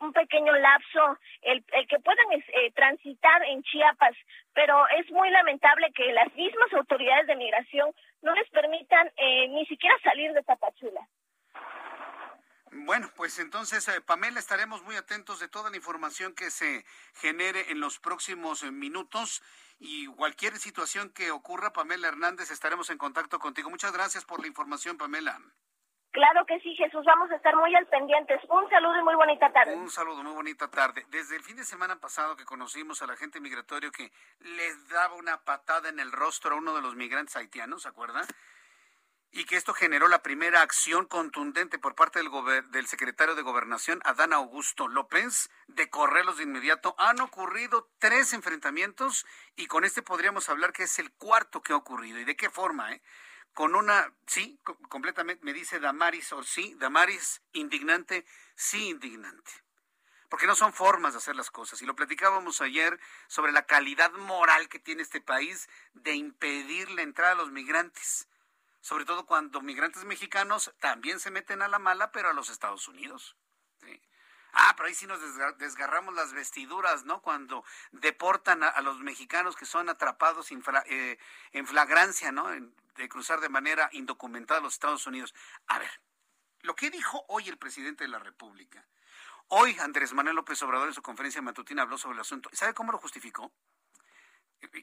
un, pequeño lapso el, que puedan eh, transitar en Chiapas, pero es muy lamentable que las mismas autoridades de migración no les permitan eh, ni siquiera salir de Tapachula. Bueno, pues entonces, Pamela, estaremos muy atentos de toda la información que se genere en los próximos minutos y cualquier situación que ocurra, Pamela Hernández, estaremos en contacto contigo. Muchas gracias por la información, Pamela. Claro que sí, Jesús, vamos a estar muy al pendientes. Un saludo y muy bonita tarde. Un saludo, muy bonita tarde. Desde el fin de semana pasado que conocimos al agente migratorio que les daba una patada en el rostro a uno de los migrantes haitianos, ¿se acuerdan? Y que esto generó la primera acción contundente por parte del, del secretario de Gobernación, Adán Augusto López, de correrlos de inmediato. Han ocurrido tres enfrentamientos y con este podríamos hablar que es el cuarto que ha ocurrido. ¿Y de qué forma? Eh? Con una, sí, completamente, me dice Damaris, o sí, Damaris, indignante, sí, indignante. Porque no son formas de hacer las cosas. Y lo platicábamos ayer sobre la calidad moral que tiene este país de impedir la entrada a los migrantes. Sobre todo cuando migrantes mexicanos también se meten a la mala, pero a los Estados Unidos. Ah, pero ahí sí nos desgarramos las vestiduras, ¿no? Cuando deportan a, los mexicanos que son atrapados eh, en flagrancia, ¿no? de cruzar de manera indocumentada los Estados Unidos. A ver, lo que dijo hoy el presidente de la República. Hoy Andrés Manuel López Obrador en su conferencia matutina habló sobre el asunto. ¿Sabe cómo lo justificó?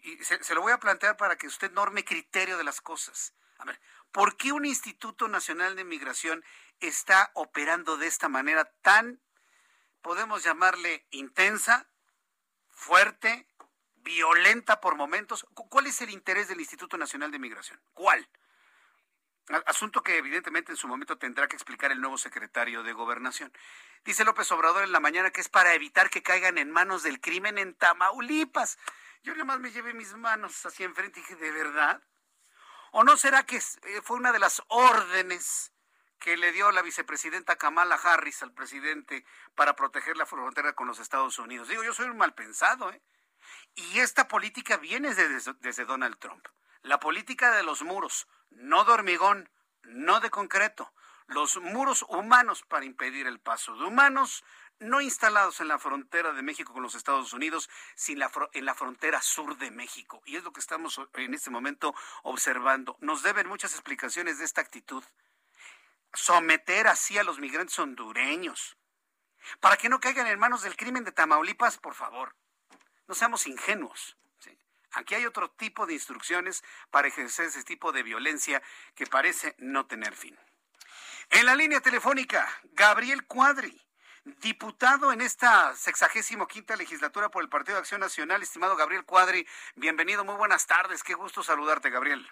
Y, se, lo voy a plantear para que usted norme criterio de las cosas. A ver, ¿por qué un Instituto Nacional de Migración está operando de esta manera tan, podemos llamarle, intensa, fuerte, violenta por momentos. ¿Cuál es el interés del Instituto Nacional de Migración? ¿Cuál? Asunto que evidentemente en su momento tendrá que explicar el nuevo secretario de Gobernación. Dice López Obrador en la mañana que es para evitar que caigan en manos del crimen en Tamaulipas. Yo nada más me llevé mis manos hacia enfrente y dije, ¿de verdad? ¿O no será que eh, fue una de las órdenes que le dio la vicepresidenta Kamala Harris al presidente para proteger la frontera con los Estados Unidos? Digo, yo soy un mal pensado, ¿eh? Y esta política viene desde, desde Donald Trump. La política de los muros, no de hormigón, no de concreto. Los muros humanos para impedir el paso de humanos, no instalados en la frontera de México con los Estados Unidos, sino en la frontera sur de México. Y es lo que estamos en este momento observando. Nos deben muchas explicaciones de esta actitud. Someter así a los migrantes hondureños. Para que no caigan en manos del crimen de Tamaulipas, por favor. No seamos ingenuos. Aquí hay otro tipo de instrucciones para ejercer ese tipo de violencia que parece no tener fin. En la línea telefónica, Gabriel Cuadri, diputado en esta sexagésimo quinta legislatura por el Partido de Acción Nacional. Estimado Gabriel Cuadri, bienvenido, muy buenas tardes, qué gusto saludarte, Gabriel.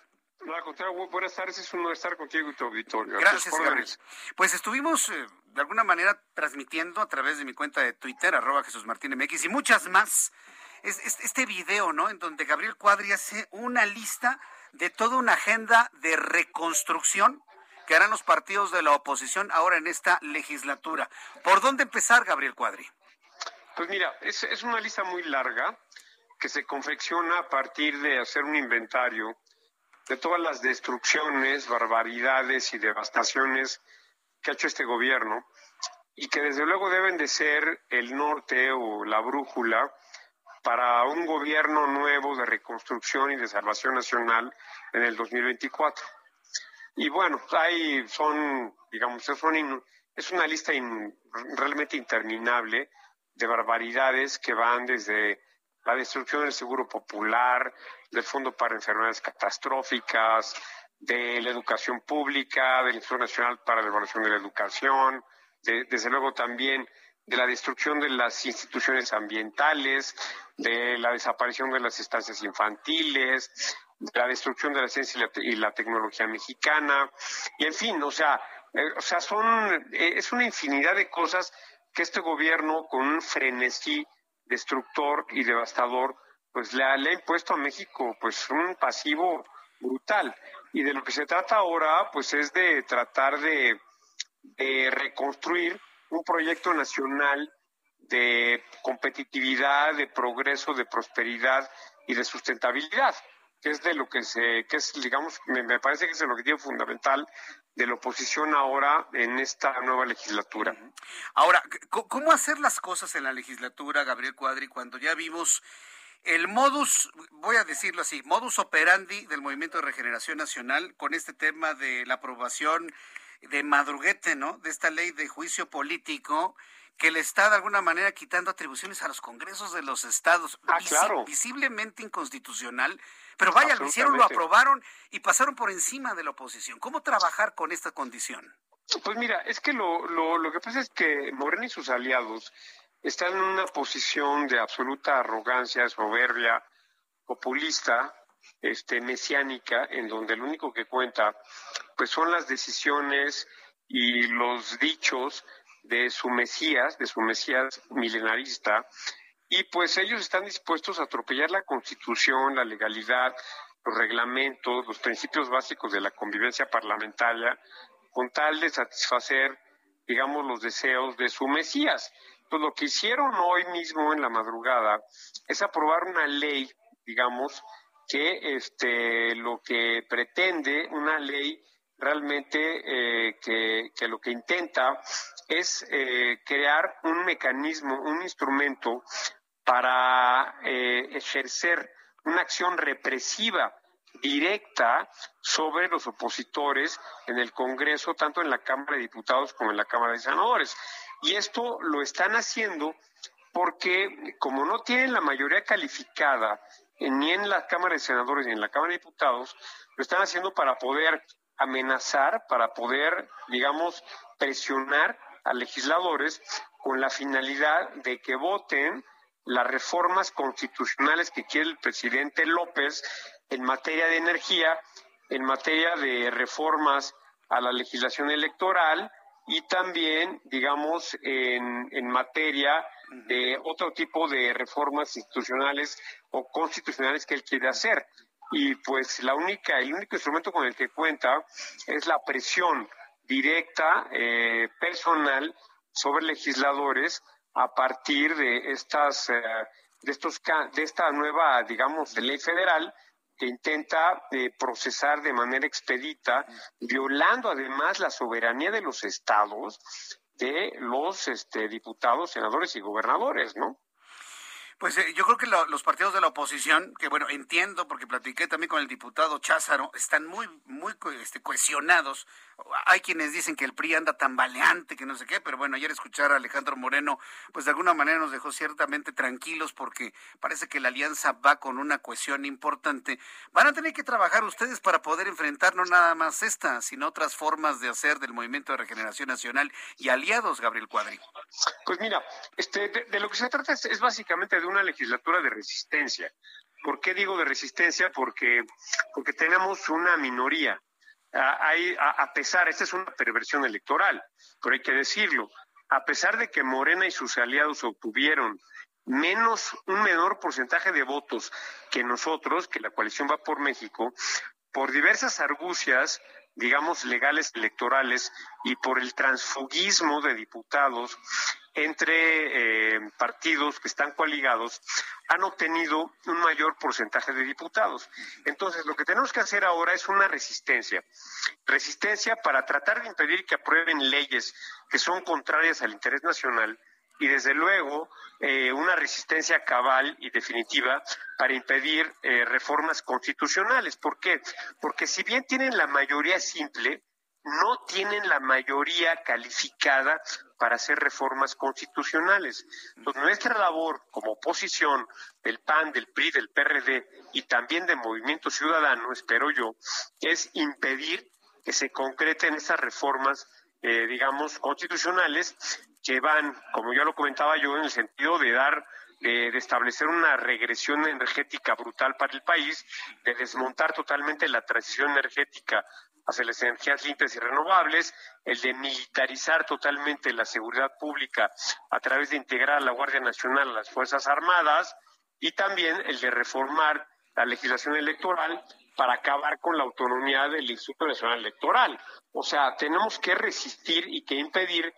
Buenas tardes, es un honor estar contigo y tu auditorio. Gracias, Gabriel. Pues estuvimos eh, de alguna manera transmitiendo a través de mi cuenta de Twitter, arroba Jesús Martín MX, y muchas más es, este video, ¿no? En donde Gabriel Cuadri hace una lista de toda una agenda de reconstrucción que harán los partidos de la oposición ahora en esta legislatura. ¿Por dónde empezar, Gabriel Cuadri? Pues mira, es, es una lista muy larga que se confecciona a partir de hacer un inventario de todas las destrucciones, barbaridades y devastaciones que ha hecho este gobierno y que desde luego deben de ser el norte o la brújula para un gobierno nuevo de reconstrucción y de salvación nacional en el 2024. Y bueno, ahí son, digamos, es una lista realmente interminable de barbaridades que van desde la destrucción del seguro popular, del Fondo para Enfermedades Catastróficas, de la educación pública, del Instituto Nacional para la Evaluación de la Educación, desde luego también de la destrucción de las instituciones ambientales, de la desaparición de las estancias infantiles, de la destrucción de la ciencia y la, tecnología mexicana, y en fin, o sea, eh, o sea, son, eh, es una infinidad de cosas que este gobierno con un frenesí destructor y devastador, pues le ha, impuesto a México pues un pasivo brutal. Y de lo que se trata ahora, pues es de tratar de, reconstruir un proyecto nacional de competitividad, de progreso, de prosperidad y de sustentabilidad, que es de lo que se, que es, digamos, me, parece que es el objetivo fundamental de la oposición ahora en esta nueva legislatura. Ahora, ¿cómo hacer las cosas en la legislatura, Gabriel Cuadri, cuando ya vimos el modus, voy a decirlo así, modus operandi del Movimiento de Regeneración Nacional con este tema de la aprobación de madruguete, ¿no? De esta ley de juicio político que le está de alguna manera quitando atribuciones a los congresos de los estados, ah, claro. visiblemente inconstitucional, pero vaya, lo hicieron, lo aprobaron y pasaron por encima de la oposición. ¿Cómo trabajar con esta condición? Pues mira, es que lo, lo, lo que pasa es que Morena y sus aliados están en una posición de absoluta arrogancia, soberbia, populista, este, mesiánica, en donde lo único que cuenta pues son las decisiones y los dichos de su Mesías, de su Mesías milenarista, y pues ellos están dispuestos a atropellar la constitución, la legalidad, los reglamentos, los principios básicos de la convivencia parlamentaria, con tal de satisfacer, digamos, los deseos de su Mesías. Pues lo que hicieron hoy mismo en la madrugada es aprobar una ley, digamos, que este, lo que pretende, una ley realmente eh, que, que, lo que intenta es eh, crear un mecanismo, un instrumento para eh, ejercer una acción represiva directa sobre los opositores en el Congreso, tanto en la Cámara de Diputados como en la Cámara de Senadores. Y esto lo están haciendo porque como no tienen la mayoría calificada ni en la Cámara de Senadores ni en la Cámara de Diputados, lo están haciendo para poder amenazar, para poder, digamos, presionar a legisladores con la finalidad de que voten las reformas constitucionales que quiere el presidente López en materia de energía, en materia de reformas a la legislación electoral y también, digamos, en, en materia de otro tipo de reformas institucionales o constitucionales que él quiere hacer. Y pues la única, el único instrumento con el que cuenta es la presión directa, eh, personal, sobre legisladores a partir de estas eh, de estos de esta nueva digamos de ley federal que intenta eh, procesar de manera expedita violando además la soberanía de los estados de los este, diputados senadores y gobernadores no pues eh, yo creo que los partidos de la oposición, que bueno, entiendo porque platiqué también con el diputado Cházaro, están muy, muy este, cohesionados. Hay quienes dicen que el PRI anda tan baleante, que no sé qué, pero bueno, ayer escuchar a Alejandro Moreno, pues de alguna manera nos dejó ciertamente tranquilos porque parece que la alianza va con una cohesión importante. Van a tener que trabajar ustedes para poder enfrentar no nada más esta, sino otras formas de hacer del Movimiento de Regeneración Nacional y aliados, Gabriel Cuadri. Pues mira, este, de, lo que se trata es, es básicamente de una legislatura de resistencia. ¿Por qué digo de resistencia? Porque, porque tenemos una minoría. Hay, a, pesar, esta es una perversión electoral, pero hay que decirlo, a pesar de que Morena y sus aliados obtuvieron menos, un menor porcentaje de votos que nosotros, que la coalición va por México, por diversas argucias digamos, legales electorales y por el transfugismo de diputados entre eh, partidos que están coaligados, han obtenido un mayor porcentaje de diputados. Entonces, lo que tenemos que hacer ahora es una resistencia. Resistencia para tratar de impedir que aprueben leyes que son contrarias al interés nacional y desde luego eh, una resistencia cabal y definitiva para impedir eh, reformas constitucionales. ¿Por qué? Porque si bien tienen la mayoría simple, no tienen la mayoría calificada para hacer reformas constitucionales. Entonces, nuestra labor como oposición del PAN, del PRI, del PRD y también del Movimiento Ciudadano, espero yo, es impedir que se concreten esas reformas, eh, digamos, constitucionales que van, como ya lo comentaba yo, en el sentido de dar de, establecer una regresión energética brutal para el país, de desmontar totalmente la transición energética hacia las energías limpias y renovables, el de militarizar totalmente la seguridad pública a través de integrar a la Guardia Nacional a las Fuerzas Armadas y también el de reformar la legislación electoral para acabar con la autonomía del Instituto Nacional Electoral. O sea, tenemos que resistir y que impedir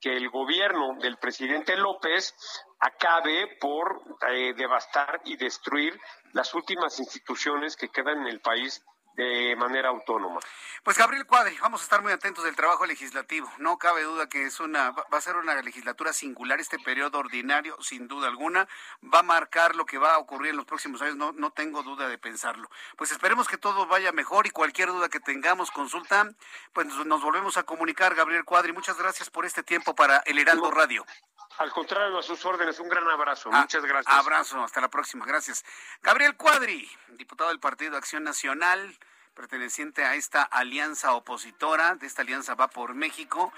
que el gobierno del presidente López acabe por eh, devastar y destruir las últimas instituciones que quedan en el país de manera autónoma. Pues Gabriel Cuadri, vamos a estar muy atentos del trabajo legislativo. No cabe duda que es una va a ser una legislatura singular este periodo ordinario, sin duda alguna, va a marcar lo que va a ocurrir en los próximos años, no no tengo duda de pensarlo. Pues esperemos que todo vaya mejor y cualquier duda que tengamos, consulta, pues nos volvemos a comunicar, Gabriel Cuadri. Muchas gracias por este tiempo para El Heraldo Radio. Al contrario, a sus órdenes, un gran abrazo. Ah, Muchas gracias. Abrazo, hasta la próxima. Gracias. Gabriel Cuadri, diputado del Partido Acción Nacional, perteneciente a esta alianza opositora, de esta alianza Va por México.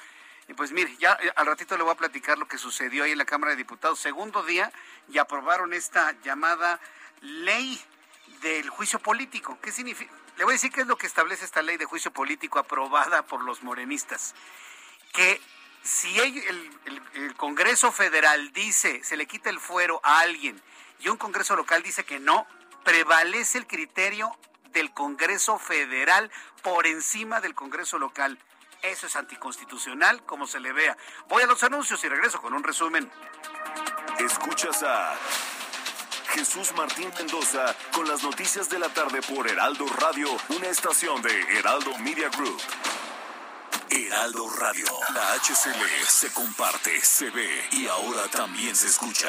Y pues mire, ya eh, al ratito le voy a platicar lo que sucedió ahí en la Cámara de Diputados. Segundo día y aprobaron esta llamada ley del juicio político. ¿Qué significa? Le voy a decir qué es lo que establece esta ley de juicio político aprobada por los morenistas. Que si el, Congreso Federal dice, se le quita el fuero a alguien y un Congreso local dice que no, prevalece el criterio del Congreso Federal por encima del Congreso local. Eso es anticonstitucional, como se le vea. Voy a los anuncios y regreso con un resumen. Escuchas a Jesús Martín Mendoza con las noticias de la tarde por Heraldo Radio, una estación de Heraldo Media Group. Heraldo Radio. La HCL se comparte, se ve y ahora también se escucha.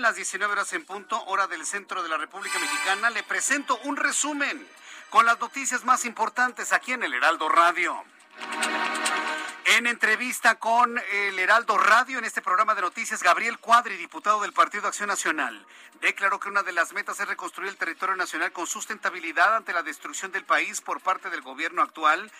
Punto, las 19 horas en punto, hora del centro de la República Mexicana, le presento un resumen con las noticias más importantes aquí en el Heraldo Radio. En entrevista con el Heraldo Radio en este programa de noticias, Gabriel Cuadri, diputado del Partido Acción Nacional, declaró que una de las metas es reconstruir el territorio nacional con sustentabilidad ante la destrucción del país por parte del gobierno actual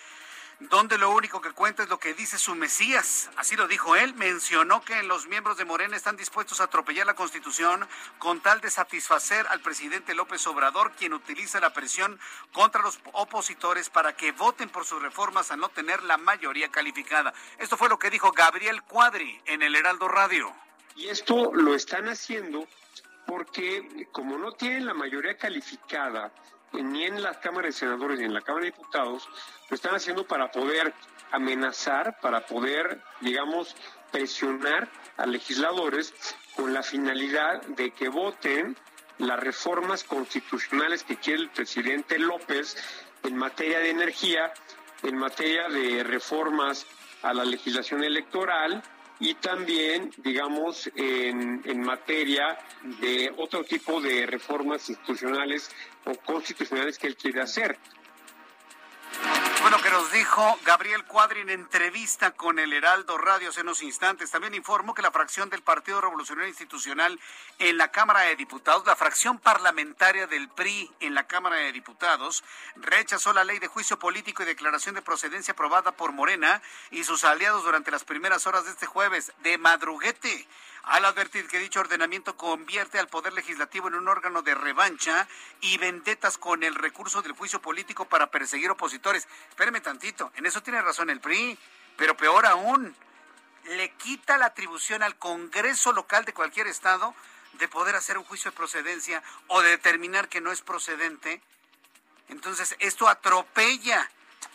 donde lo único que cuenta es lo que dice su Mesías. Así lo dijo él. Mencionó que los miembros de Morena están dispuestos a atropellar la Constitución con tal de satisfacer al presidente López Obrador, quien utiliza la presión contra los opositores para que voten por sus reformas al no tener la mayoría calificada. Esto fue lo que dijo Gabriel Cuadri en el Heraldo Radio. Y esto lo están haciendo porque como no tienen la mayoría calificada, ni en la Cámara de Senadores ni en la Cámara de Diputados, lo están haciendo para poder amenazar, para poder, digamos, presionar a legisladores con la finalidad de que voten las reformas constitucionales que quiere el presidente López en materia de energía, en materia de reformas a la legislación electoral, y también, digamos, en, en materia de otro tipo de reformas institucionales o constitucionales que él quiere hacer. Bueno, que nos dijo Gabriel Cuadri en entrevista con el Heraldo Radio hace unos instantes. También informó que la fracción del Partido Revolucionario Institucional en la Cámara de Diputados, la fracción parlamentaria del PRI en la Cámara de Diputados, rechazó la ley de juicio político y declaración de procedencia aprobada por Morena y sus aliados durante las primeras horas de este jueves de madruguete al advertir que dicho ordenamiento convierte al Poder Legislativo en un órgano de revancha y vendetas con el recurso del juicio político para perseguir opositores. Espéreme tantito, en eso tiene razón el PRI, pero peor aún, le quita la atribución al Congreso local de cualquier estado de poder hacer un juicio de procedencia o de determinar que no es procedente. Entonces, esto atropella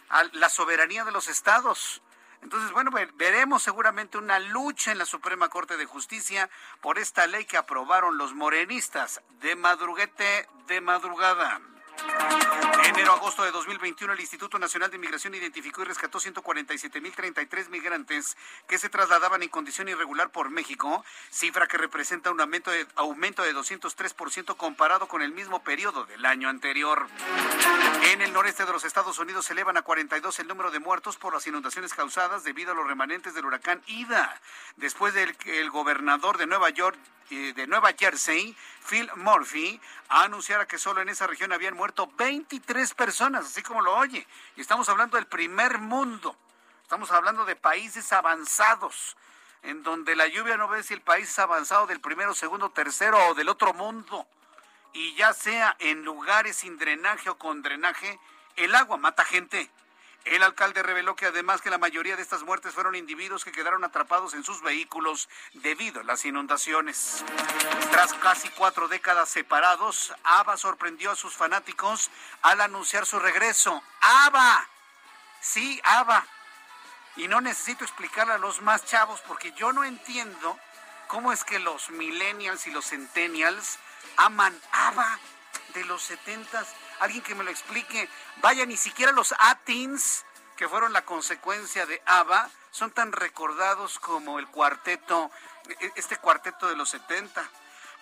a la soberanía de los estados. Entonces, bueno, veremos seguramente una lucha en la Suprema Corte de Justicia por esta ley que aprobaron los morenistas de madruguete de madrugada. Enero-agosto de 2021, el Instituto Nacional de Inmigración identificó y rescató 147.033 migrantes que se trasladaban en condición irregular por México, cifra que representa un aumento de, aumento de 203% comparado con el mismo periodo del año anterior. En el noreste de los Estados Unidos se elevan a 42 el número de muertos por las inundaciones causadas debido a los remanentes del huracán Ida, después del que el gobernador de Nueva York, eh, de Nueva Jersey, Phil Murphy, anunciara que solo en esa región habían muerto 23 personas, así como lo oye. Y estamos hablando del primer mundo. Estamos hablando de países avanzados, en donde la lluvia no ve si el país es avanzado del primero, segundo, tercero o del otro mundo. Y ya sea en lugares sin drenaje o con drenaje, el agua mata gente. El alcalde reveló que además que la mayoría de estas muertes fueron individuos que quedaron atrapados en sus vehículos debido a las inundaciones. Tras casi cuatro décadas separados, ABBA sorprendió a sus fanáticos al anunciar su regreso. ¡ABBA! Sí, ABBA. Y no necesito explicarle a los más chavos porque yo no entiendo cómo es que los millennials y los centennials aman ABBA de los setentas alguien que me lo explique. Vaya, ni siquiera los Atins, que fueron la consecuencia de ABBA, son tan recordados como el cuarteto, e-, este cuarteto de los 70.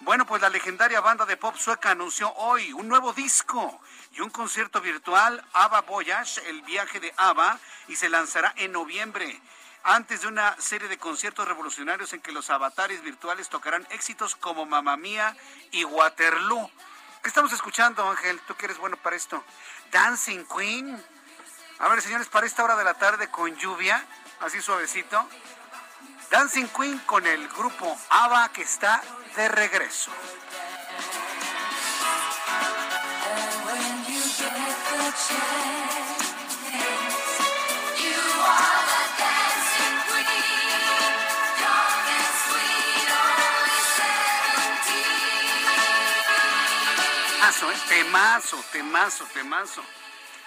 Bueno, pues la legendaria banda de pop sueca anunció hoy un nuevo disco y un concierto virtual, ABBA Voyage, el viaje de ABBA, y se lanzará en noviembre antes de una serie de conciertos revolucionarios en que los avatares virtuales tocarán éxitos como Mamma Mía y Waterloo. ¿Qué estamos escuchando, Ángel? Tú que eres bueno para esto. Dancing Queen. A ver, señores, para esta hora de la tarde con lluvia, así suavecito. Dancing Queen con el grupo ABBA que está de regreso. Temazo, temazo, temazo.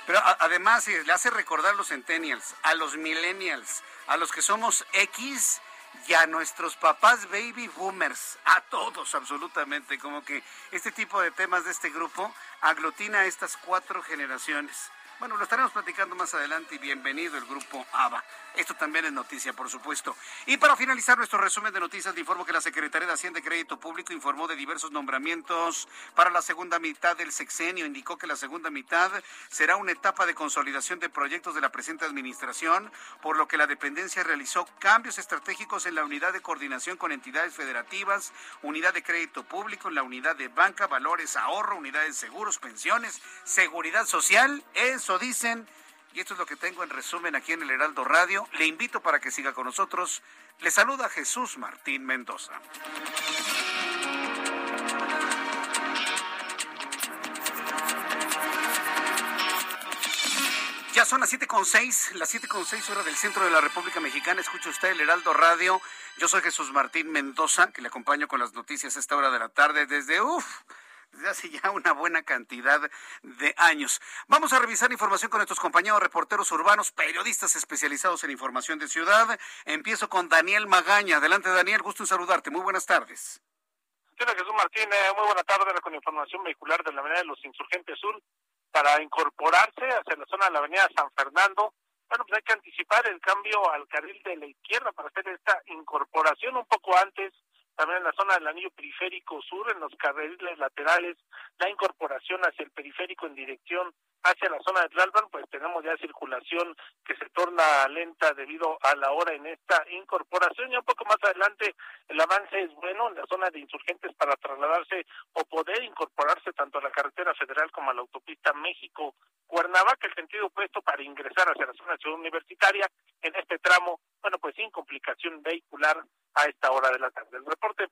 Pero además le hace recordar a los centennials, a los millennials, a los que somos X y a nuestros papás baby boomers, a todos absolutamente, como que este tipo de temas de este grupo aglutina a estas cuatro generaciones. Bueno, lo estaremos platicando más adelante y bienvenido el grupo ABA. Esto también es noticia, por supuesto. Y para finalizar nuestro resumen de noticias, le informo que la Secretaría de Hacienda y Crédito Público informó de diversos nombramientos para la segunda mitad del sexenio. Indicó que la segunda mitad será una etapa de consolidación de proyectos de la presente administración, por lo que la dependencia realizó cambios estratégicos en la unidad de coordinación con entidades federativas, unidad de crédito público, en la unidad de banca, valores, ahorro, unidades de seguros, pensiones, seguridad social. Es dicen, y esto es lo que tengo en resumen aquí en el Heraldo Radio. Le invito para que siga con nosotros. Le saluda Jesús Martín Mendoza. Ya son las siete con seis, las siete con seis horas del centro de la República Mexicana. Escucha usted el Heraldo Radio. Yo soy Jesús Martín Mendoza, que le acompaño con las noticias a esta hora de la tarde desde, uff, desde hace ya una buena cantidad de años. Vamos a revisar información con nuestros compañeros reporteros urbanos, periodistas especializados en información de ciudad. Empiezo con Daniel Magaña. Adelante, Daniel, gusto en saludarte. Muy buenas tardes. Jesús Martín. Eh, muy buena tarde con información vehicular de la Avenida de los Insurgentes Sur para incorporarse hacia la zona de la Avenida San Fernando bueno, pues hay que anticipar el cambio al carril de la izquierda para hacer esta incorporación un poco antes también en la zona del anillo periférico sur, en los carriles laterales, la incorporación hacia el periférico en dirección hacia la zona de Tlalpan, pues tenemos ya circulación que se torna lenta debido a la hora en esta incorporación. Y un poco más adelante el avance es bueno en la zona de insurgentes para trasladarse o poder incorporarse tanto a la carretera federal como a la autopista México-Cuernavaca, el sentido opuesto para ingresar hacia la zona de ciudad universitaria en este tramo, bueno, pues sin complicación vehicular a esta hora de la tarde. El reporte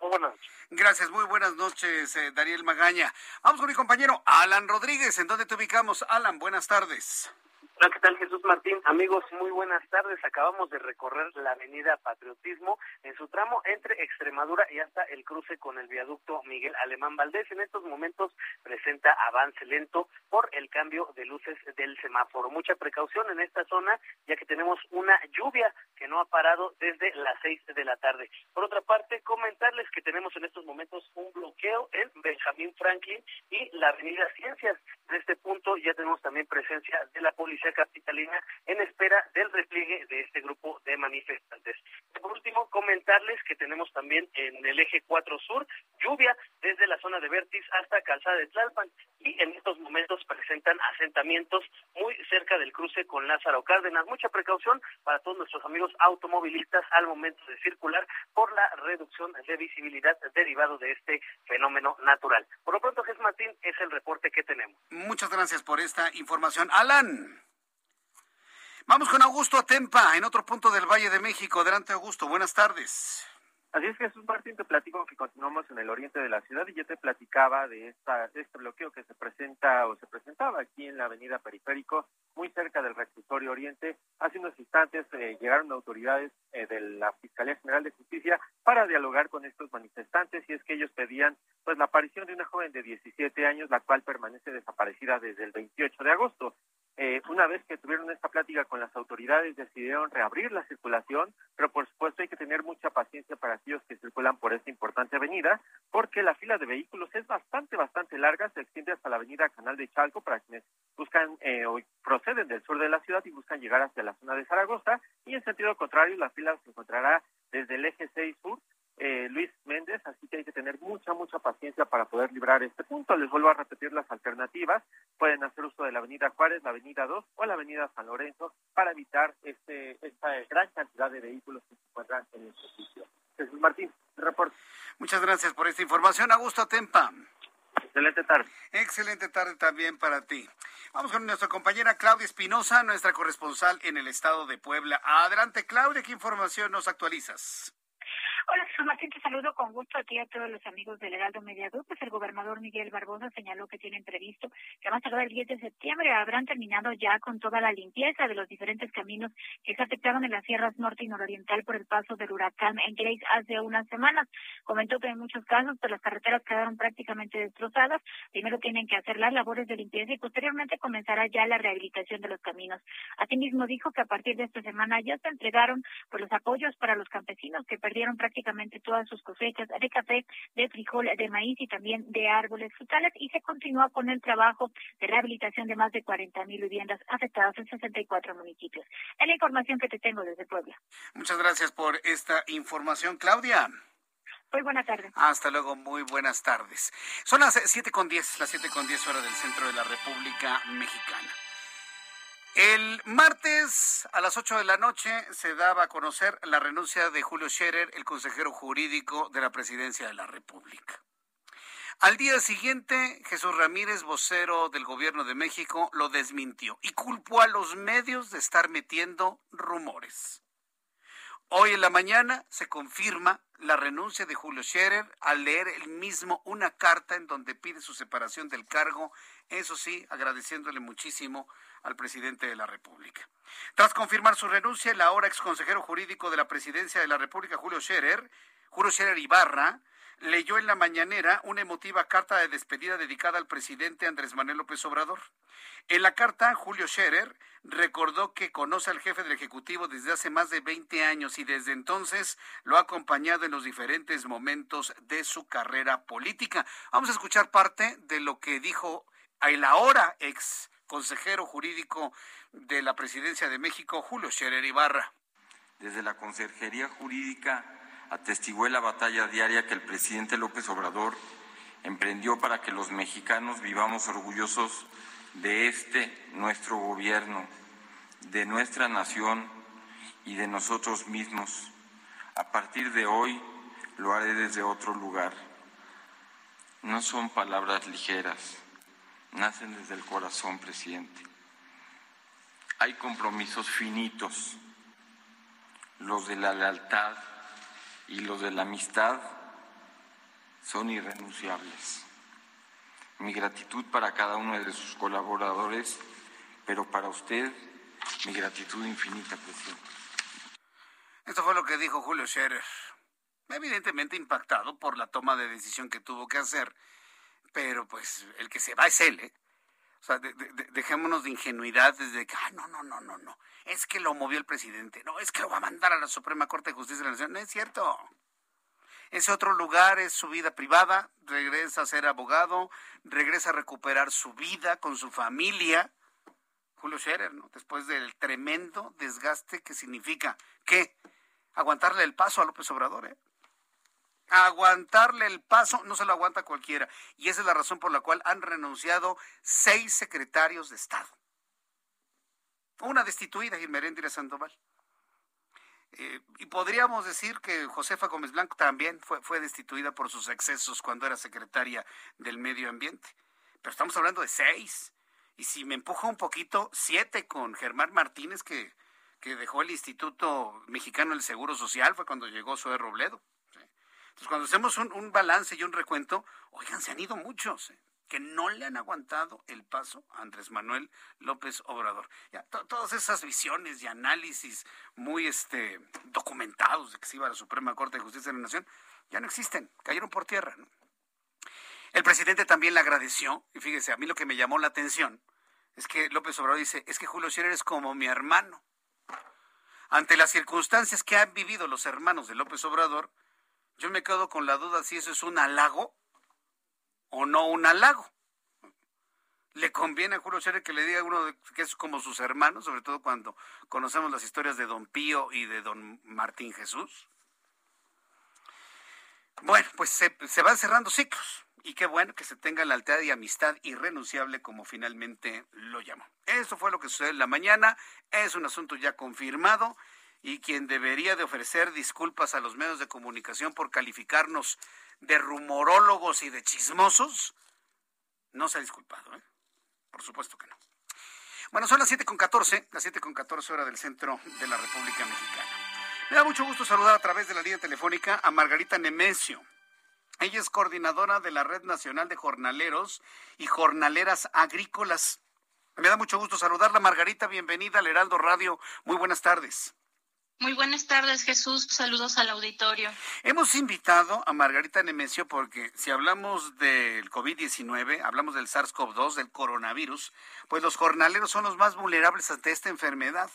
muy buenas noches. Gracias, muy buenas noches, eh, Daniel Magaña. Vamos con mi compañero Alan Rodríguez. ¿En dónde te ubicamos? Alan, buenas tardes. Hola, ¿qué tal Jesús Martín? Amigos, muy buenas tardes. Acabamos de recorrer la avenida Patriotismo en su tramo entre Extremadura y hasta el cruce con el viaducto Miguel Alemán Valdés. En estos momentos presenta avance lento por el cambio de luces del semáforo. Mucha precaución en esta zona ya que tenemos una lluvia que no ha parado desde las seis de la tarde. Por otra parte, comentarles que tenemos en estos momentos un bloqueo en Benjamín Franklin y la avenida Ciencias. En este punto ya tenemos también presencia de la policía capitalina en espera del repliegue de este grupo de manifestantes. Por último, comentarles que tenemos también en el eje 4 sur lluvia desde la zona de Vértiz hasta Calzada de Tlalpan y en estos momentos presentan asentamientos muy cerca del cruce con Lázaro Cárdenas. Mucha precaución para todos nuestros amigos automovilistas al momento de circular por la reducción de visibilidad derivado de este fenómeno natural. Por lo pronto, Jesús Martín, es el reporte que tenemos. Muchas gracias por esta información. Alan. Vamos con Augusto Atempa, en otro punto del Valle de México. Adelante, Augusto. Buenas tardes. Así es, Jesús Martín, te platico que continuamos en el oriente de la ciudad y yo te platicaba de esta, este bloqueo que se presenta o se presentaba aquí en la avenida Periférico, muy cerca del reclusorio oriente. Hace unos instantes eh, llegaron autoridades eh, de la Fiscalía General de Justicia para dialogar con estos manifestantes y es que ellos pedían pues la aparición de una joven de 17 años, la cual permanece desaparecida desde el 28 de agosto. Eh, una vez que tuvieron esta plática con las autoridades, decidieron reabrir la circulación, pero por supuesto hay que tener mucha paciencia para aquellos que circulan por esta importante avenida, porque la fila de vehículos es bastante, bastante larga, se extiende hasta la avenida Canal de Chalco para quienes buscan eh, o proceden del sur de la ciudad y buscan llegar hacia la zona de Zaragoza, y en sentido contrario, la fila se encontrará desde el eje 6 sur eh, Luis Méndez, así que hay que tener mucha, mucha paciencia para poder librar este punto. Les vuelvo a repetir las alternativas. Pueden hacer uso de la Avenida Juárez, la Avenida 2 o la Avenida San Lorenzo para evitar este, esta gran cantidad de vehículos que se encuentran en este sitio. Jesús Martín, reporte. Muchas gracias por esta información. Augusto Tempa. Excelente tarde. Excelente tarde también para ti. Vamos con nuestra compañera Claudia Espinosa, nuestra corresponsal en el estado de Puebla. Adelante, Claudia, ¿qué información nos actualizas? Hola, Jesús Martín, te saludo con gusto a ti y a todos los amigos del Heraldo Media. Pues el gobernador Miguel Barbosa señaló que tienen previsto que más tarde el 10 de septiembre habrán terminado ya con toda la limpieza de los diferentes caminos que se afectaron en las sierras norte y nororiental por el paso del huracán en Grace hace unas semanas. Comentó que en muchos casos pues, las carreteras quedaron prácticamente destrozadas. Primero tienen que hacer las labores de limpieza y posteriormente comenzará ya la rehabilitación de los caminos. Asimismo dijo que a partir de esta semana ya se entregaron pues, los apoyos para los campesinos que perdieron prácticamente prácticamente todas sus cosechas de café, de frijol, de maíz y también de árboles frutales y se continúa con el trabajo de rehabilitación de más de 40 mil viviendas afectadas en 64 municipios. Es la información que te tengo desde Puebla. Muchas gracias por esta información, Claudia. Muy buenas tardes. Hasta luego, muy buenas tardes. Son las siete con diez, las siete con diez horas del centro de la República Mexicana. El martes a las 8 de la noche se daba a conocer la renuncia de Julio Scherer, el consejero jurídico de la Presidencia de la República. Al día siguiente, Jesús Ramírez, vocero del Gobierno de México, lo desmintió y culpó a los medios de estar metiendo rumores. Hoy en la mañana se confirma la renuncia de Julio Scherer al leer él mismo una carta en donde pide su separación del cargo, eso sí, agradeciéndole muchísimo al presidente de la República. Tras confirmar su renuncia, el ahora ex consejero jurídico de la presidencia de la República, Julio Scherer, Julio Scherer Ibarra, leyó en la mañanera una emotiva carta de despedida dedicada al presidente Andrés Manuel López Obrador. En la carta, Julio Scherer recordó que conoce al jefe del Ejecutivo desde hace más de 20 años y desde entonces lo ha acompañado en los diferentes momentos de su carrera política. Vamos a escuchar parte de lo que dijo el ahora ex consejero jurídico de la Presidencia de México, Julio Scherer Ibarra. Desde la Consejería Jurídica atestigué la batalla diaria que el presidente López Obrador emprendió para que los mexicanos vivamos orgullosos de este nuestro gobierno, de nuestra nación y de nosotros mismos. A partir de hoy lo haré desde otro lugar. No son palabras ligeras, nacen desde el corazón, presidente. Hay compromisos finitos, los de la lealtad y los de la amistad son irrenunciables. Mi gratitud para cada uno de sus colaboradores, pero para usted mi gratitud infinita, presidente. Esto fue lo que dijo Julio Scherer, evidentemente impactado por la toma de decisión que tuvo que hacer, pero pues el que se va es él, ¿eh? O sea, dejémonos de ingenuidad desde que, ah, no, no, no, no, no, es que lo movió el presidente, no, es que lo va a mandar a la Suprema Corte de Justicia de la Nación, no es cierto. Ese otro lugar es su vida privada, regresa a ser abogado, regresa a recuperar su vida con su familia. Julio Scherer, ¿no? Después del tremendo desgaste que significa que aguantarle el paso a López Obrador, ¿eh? Aguantarle el paso no se lo aguanta cualquiera. Y esa es la razón por la cual han renunciado seis secretarios de Estado. Una destituida, Irmeréndira Sandoval. Eh, y podríamos decir que Josefa Gómez Blanco también fue, fue destituida por sus excesos cuando era secretaria del Medio Ambiente. Pero estamos hablando de seis. Y si me empuja un poquito, siete con Germán Martínez, que, que dejó el Instituto Mexicano del Seguro Social, fue cuando llegó Zoe Robledo. Entonces, cuando hacemos un, un, balance y un recuento, oigan, se han ido muchos. ¿eh? que no le han aguantado el paso a Andrés Manuel López Obrador. Ya, todas esas visiones y análisis muy este, documentados de que se iba a la Suprema Corte de Justicia de la Nación ya no existen, cayeron por tierra. El presidente también le agradeció, y fíjese, a mí lo que me llamó la atención es que López Obrador dice, es que Julio Scherer es como mi hermano. Ante las circunstancias que han vivido los hermanos de López Obrador, yo me quedo con la duda si eso es un halago o no un halago. Le conviene a Julio Scherer que le diga a uno que es como sus hermanos, sobre todo cuando conocemos las historias de don Pío y de don Martín Jesús. Bueno, pues se, se van cerrando ciclos y qué bueno que se tenga la lealtad y amistad irrenunciable como finalmente lo llamó. Eso fue lo que sucedió en la mañana, es un asunto ya confirmado y quien debería de ofrecer disculpas a los medios de comunicación por calificarnos de rumorólogos y de chismosos, no se ha disculpado, ¿eh? Por supuesto que no. Bueno, son las 7.14, las 7.14 horas del centro de la República Mexicana. Me da mucho gusto saludar a través de la línea telefónica a Margarita Nemesio. Ella es coordinadora de la Red Nacional de Jornaleros y Jornaleras Agrícolas. Me da mucho gusto saludarla, Margarita. Bienvenida al Heraldo Radio. Muy buenas tardes. Muy buenas tardes, Jesús. Saludos al auditorio. Hemos invitado a Margarita Nemesio porque si hablamos del COVID-19, hablamos del SARS-CoV-2, del coronavirus, pues los jornaleros son los más vulnerables ante esta enfermedad.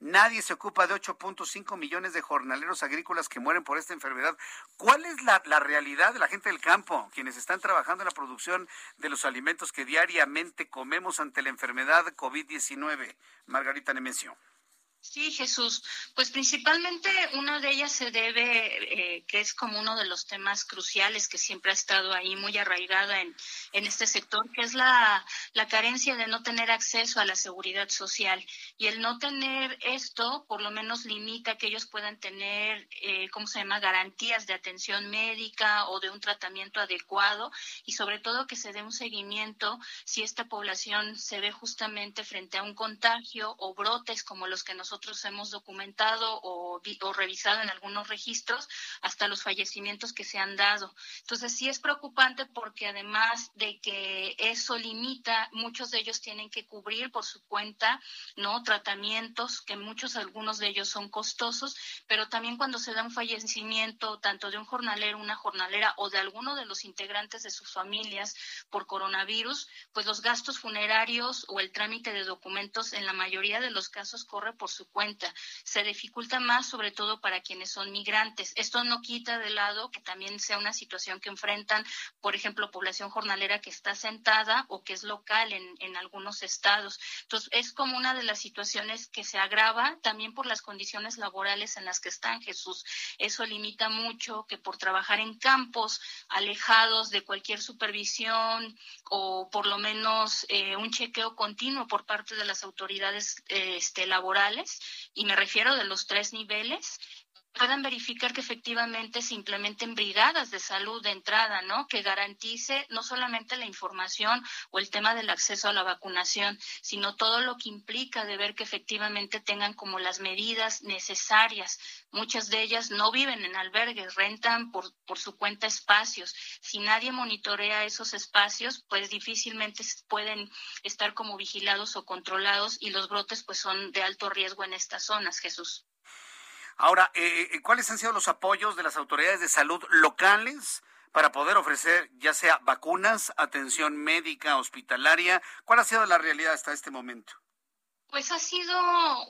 Nadie se ocupa de 8.5 millones de jornaleros agrícolas que mueren por esta enfermedad. ¿Cuál es la, la realidad de la gente del campo, quienes están trabajando en la producción de los alimentos que diariamente comemos ante la enfermedad COVID-19? Margarita Nemesio. Sí, Jesús. Pues principalmente una de ellas se debe, eh, que es como uno de los temas cruciales que siempre ha estado ahí muy arraigada en, en este sector, que es la, la, carencia de no tener acceso a la seguridad social. Y el no tener esto, por lo menos limita que ellos puedan tener, eh, ¿cómo se llama?, garantías de atención médica o de un tratamiento adecuado y sobre todo que se dé un seguimiento si esta población se ve justamente frente a un contagio o brotes como los que nosotros nosotros hemos documentado o, o, revisado en algunos registros hasta los fallecimientos que se han dado. Entonces sí es preocupante porque además de que eso limita, muchos de ellos tienen que cubrir por su cuenta, ¿no? Tratamientos que muchos, algunos de ellos son costosos, pero también cuando se da un fallecimiento tanto de un jornalero, una jornalera o de alguno de los integrantes de sus familias por coronavirus, pues los gastos funerarios o el trámite de documentos en la mayoría de los casos corre por su cuenta. Se dificulta más sobre todo para quienes son migrantes. Esto no quita de lado que también sea una situación que enfrentan, por ejemplo, población jornalera que está sentada o que es local en, en algunos estados. Entonces, es como una de las situaciones que se agrava también por las condiciones laborales en las que están, Jesús. Eso limita mucho que por trabajar en campos alejados de cualquier supervisión o por lo menos eh, un chequeo continuo por parte de las autoridades este, laborales, y me refiero de los tres niveles, puedan verificar que efectivamente se implementen brigadas de salud de entrada, ¿no? Que garantice no solamente la información o el tema del acceso a la vacunación, sino todo lo que implica de ver que efectivamente tengan como las medidas necesarias. Muchas de ellas no viven en albergues, rentan por, por su cuenta espacios. Si nadie monitorea esos espacios, pues difícilmente pueden estar como vigilados o controlados y los brotes pues son de alto riesgo en estas zonas, Jesús. Ahora, eh, eh, ¿cuáles han sido los apoyos de las autoridades de salud locales para poder ofrecer ya sea vacunas, atención médica, hospitalaria? ¿Cuál ha sido la realidad hasta este momento? Pues ha sido,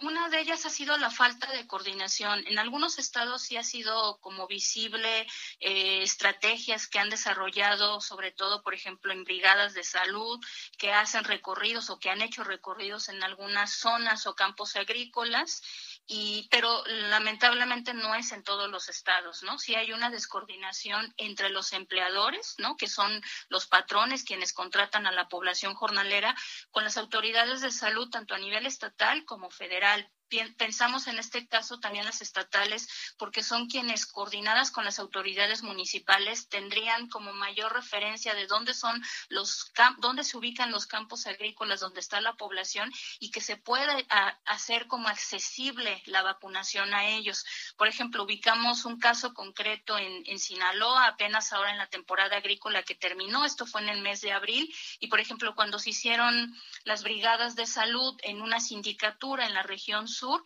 una de ellas ha sido la falta de coordinación. En algunos estados sí ha sido como visible eh, estrategias que han desarrollado, sobre todo, por ejemplo, en brigadas de salud, que hacen recorridos o que han hecho recorridos en algunas zonas o campos agrícolas y pero lamentablemente no es en todos los estados, ¿no? Sí hay una descoordinación entre los empleadores, ¿no? Que son los patrones quienes contratan a la población jornalera con las autoridades de salud tanto a nivel estatal como federal pensamos en este caso también las estatales, porque son quienes, coordinadas con las autoridades municipales, tendrían como mayor referencia de dónde son los dónde se ubican los campos agrícolas donde está la población y que se pueda hacer como accesible la vacunación a ellos. Por ejemplo, ubicamos un caso concreto en, en Sinaloa, apenas ahora en la temporada agrícola que terminó, esto fue en el mes de abril, y por ejemplo, cuando se hicieron las brigadas de salud en una sindicatura en la región sur,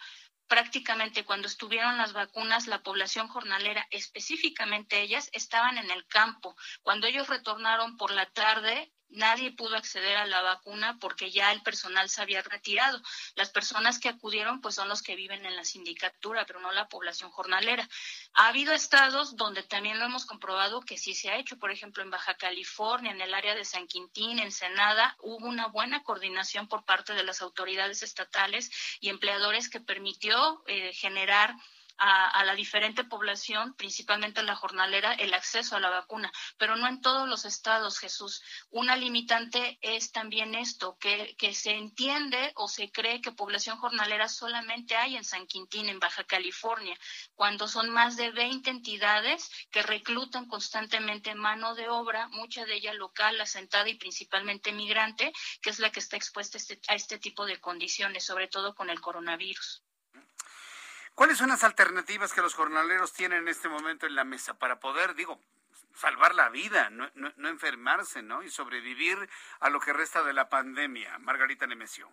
prácticamente cuando estuvieron las vacunas, la población jornalera, específicamente ellas, estaban en el campo. Cuando ellos retornaron por la tarde, nadie pudo acceder a la vacuna porque ya el personal se había retirado. Las personas que acudieron pues son los que viven en la sindicatura, pero no la población jornalera. Ha habido estados donde también lo hemos comprobado que sí se ha hecho, por ejemplo en Baja California, en el área de San Quintín, en Senada, hubo una buena coordinación por parte de las autoridades estatales y empleadores que permitió eh, generar a, la diferente población, principalmente la jornalera, el acceso a la vacuna, pero no en todos los estados, Jesús. Una limitante es también esto, que, que se entiende o se cree que población jornalera solamente hay en San Quintín, en Baja California, cuando son más de 20 entidades que reclutan constantemente mano de obra, mucha de ella local, asentada y principalmente migrante, que es la que está expuesta a este, a este tipo de condiciones, sobre todo con el coronavirus. ¿Cuáles son las alternativas que los jornaleros tienen en este momento en la mesa para poder, digo, salvar la vida, no, no, enfermarse, ¿no? Y sobrevivir a lo que resta de la pandemia? Margarita Nemesio.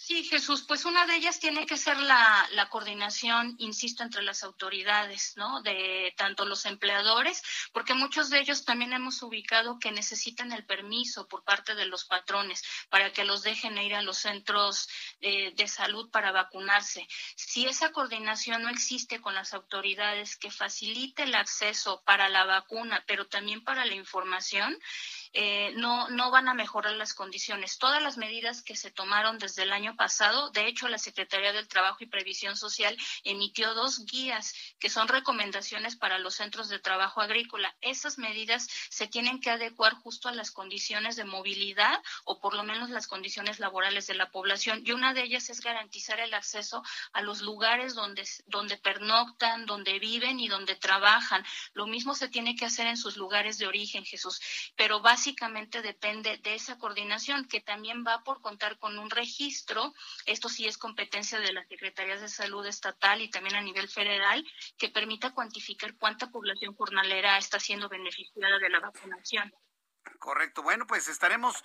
Sí, Jesús, pues una de ellas tiene que ser la, coordinación, insisto, entre las autoridades, ¿no? De tanto los empleadores, porque muchos de ellos también hemos ubicado que necesitan el permiso por parte de los patrones para que los dejen ir a los centros eh, de salud para vacunarse. Si esa coordinación no existe con las autoridades que facilite el acceso para la vacuna, pero también para la información, eh, no, no van a mejorar las condiciones. Todas las medidas que se tomaron desde el año pasado, de hecho, la Secretaría del Trabajo y Previsión Social emitió dos guías que son recomendaciones para los centros de trabajo agrícola. Esas medidas se tienen que adecuar justo a las condiciones de movilidad o por lo menos las condiciones laborales de la población. Y una de ellas es garantizar el acceso a los lugares donde, donde pernoctan, donde viven y donde trabajan. Lo mismo se tiene que hacer en sus lugares de origen, Jesús. Pero va básicamente depende de esa coordinación que también va por contar con un registro. Esto sí es competencia de las Secretarías de Salud estatal y también a nivel federal que permita cuantificar cuánta población jornalera está siendo beneficiada de la vacunación. Correcto. Bueno, pues estaremos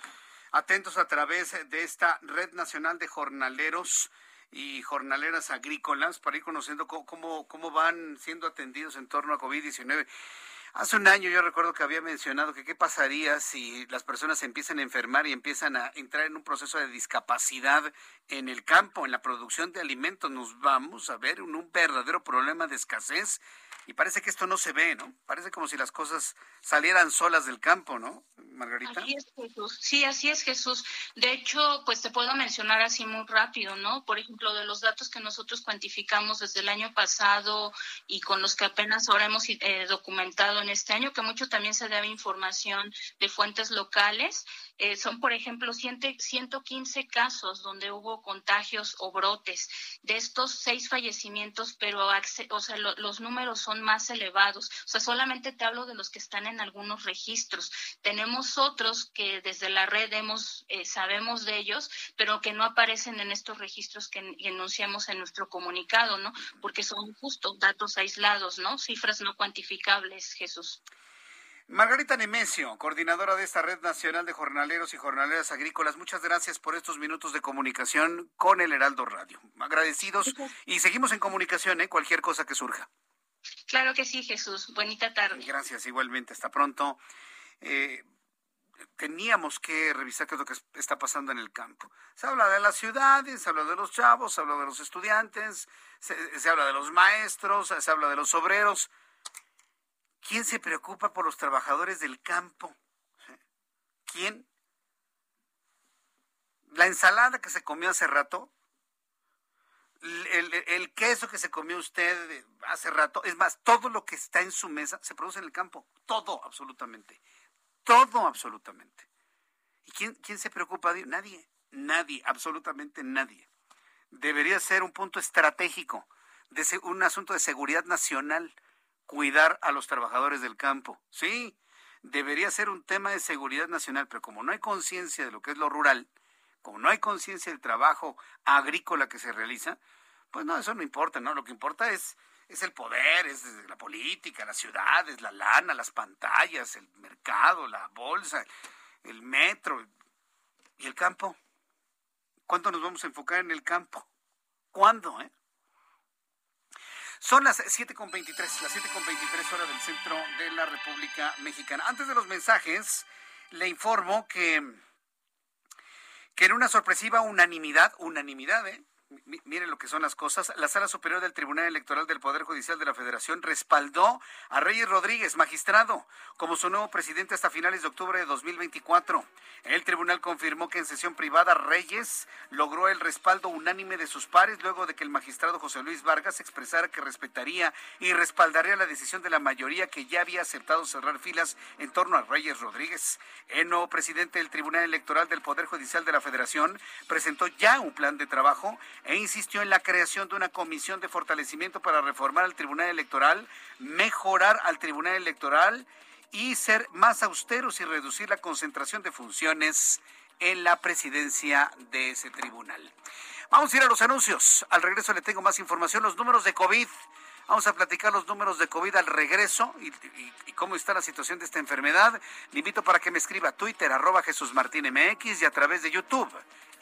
atentos a través de esta Red Nacional de Jornaleros y jornaleras agrícolas para ir conociendo cómo, cómo, cómo van siendo atendidos en torno a COVID-19. Hace un año yo recuerdo que había mencionado que qué pasaría si las personas empiezan a enfermar y empiezan a entrar en un proceso de discapacidad en el campo, en la producción de alimentos. Nos vamos a ver un, un verdadero problema de escasez y parece que esto no se ve, ¿no? Parece como si las cosas salieran solas del campo, ¿no, Margarita? Sí, así es, Jesús. De hecho, pues te puedo mencionar así muy rápido, ¿no? Por ejemplo, de los datos que nosotros cuantificamos desde el año pasado y con los que apenas ahora hemos eh, documentado en este año, que mucho también se debe información de fuentes locales, eh, son, por ejemplo, 115 casos donde hubo contagios o brotes. De estos, seis fallecimientos, pero o sea, los números son más elevados. O sea, solamente te hablo de los que están en algunos registros. Tenemos otros que desde la red hemos, eh, sabemos de ellos, pero que no aparecen en estos registros que enunciamos en nuestro comunicado, ¿no? Porque son justo datos aislados, ¿no? Cifras no cuantificables, Jesús. Margarita Nemesio, coordinadora de esta Red Nacional de Jornaleros y Jornaleras Agrícolas, muchas gracias por estos minutos de comunicación con el Heraldo Radio. Agradecidos y seguimos en comunicación, ¿eh? Cualquier cosa que surja. Claro que sí, Jesús. Bonita tarde. Gracias, igualmente. Hasta pronto. Eh, teníamos que revisar qué es lo que está pasando en el campo. Se habla de las ciudades, se habla de los chavos, se habla de los estudiantes, se, se habla de los maestros, se habla de los obreros. ¿Quién se preocupa por los trabajadores del campo? ¿Quién? La ensalada que se comió hace rato el, queso que se comió usted hace rato, es más, todo lo que está en su mesa se produce en el campo, todo absolutamente, todo absolutamente. ¿Y quién, quién se preocupa de Nadie, nadie, absolutamente nadie. Debería ser un punto estratégico, de un asunto de seguridad nacional, cuidar a los trabajadores del campo. Sí, debería ser un tema de seguridad nacional, pero como no hay conciencia de lo que es lo rural, como no hay conciencia del trabajo agrícola que se realiza, pues no, eso no importa, ¿no? Lo que importa es, es el poder, es la política, las ciudades, la lana, las pantallas, el mercado, la bolsa, el metro y el campo. ¿Cuánto nos vamos a enfocar en el campo? ¿Cuándo, eh? Son las 7.23, las 7.23 horas del centro de la República Mexicana. Antes de los mensajes, le informo que que en una sorpresiva unanimidad, unanimidad, ¿eh? Miren lo que son las cosas, la Sala Superior del Tribunal Electoral del Poder Judicial de la Federación respaldó a Reyes Rodríguez, magistrado, como su nuevo presidente hasta finales de octubre de 2024. El tribunal confirmó que en sesión privada Reyes logró el respaldo unánime de sus pares luego de que el magistrado José Luis Vargas expresara que respetaría y respaldaría la decisión de la mayoría que ya había aceptado cerrar filas en torno a Reyes Rodríguez. El nuevo presidente del Tribunal Electoral del Poder Judicial de la Federación presentó ya un plan de trabajo e insistió en la creación de una comisión de fortalecimiento para reformar al Tribunal Electoral, mejorar al Tribunal Electoral y ser más austeros y reducir la concentración de funciones en la presidencia de ese tribunal. Vamos a ir a los anuncios. Al regreso le tengo más información, los números de COVID. Vamos a platicar los números de COVID al regreso y, cómo está la situación de esta enfermedad. Le invito para que me escriba a Twitter, arroba Jesús Martín MX y a través de YouTube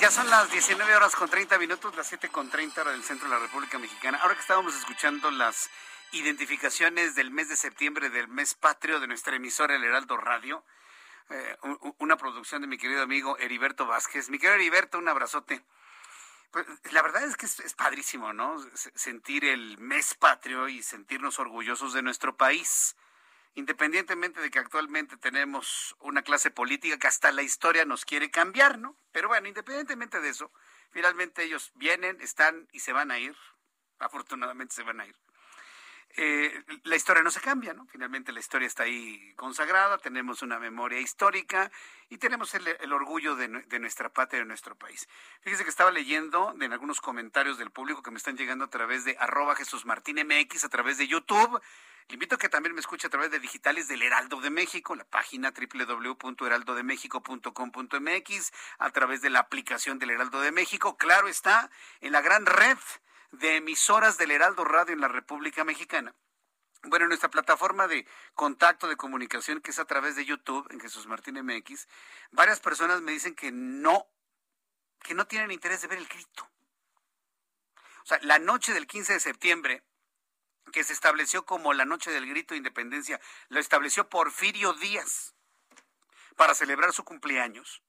Ya son las 19 horas con 30 minutos, las 7 con 30 hora del centro de la República Mexicana. Ahora que estábamos escuchando las identificaciones del mes de septiembre, del mes patrio de nuestra emisora El Heraldo Radio, eh, una producción de mi querido amigo Heriberto Vázquez. Mi querido Heriberto, un abrazote. Pues, la verdad es que es, padrísimo, ¿no? Sentir el mes patrio y sentirnos orgullosos de nuestro país independientemente de que actualmente tenemos una clase política que hasta la historia nos quiere cambiar, ¿no? Pero bueno, independientemente de eso, finalmente ellos vienen, están y se van a ir. Afortunadamente se van a ir. Eh, la historia no se cambia, ¿no? Finalmente la historia está ahí consagrada, tenemos una memoria histórica y tenemos el, orgullo de, nuestra patria, de nuestro país. Fíjese que estaba leyendo en algunos comentarios del público que me están llegando a través de arroba Jesús Martín MX, a través de YouTube. Le invito a que también me escuche a través de digitales del Heraldo de México, la página www.heraldodemexico.com.mx, a través de la aplicación del Heraldo de México. Claro está, en la gran red de emisoras del Heraldo Radio en la República Mexicana. Bueno, en nuestra plataforma de contacto de comunicación, que es a través de YouTube, en Jesús Martín MX, varias personas me dicen que no, que no tienen interés de ver el grito. O sea, la noche del 15 de septiembre, que se estableció como la noche del grito de independencia, lo estableció Porfirio Díaz para celebrar su cumpleaños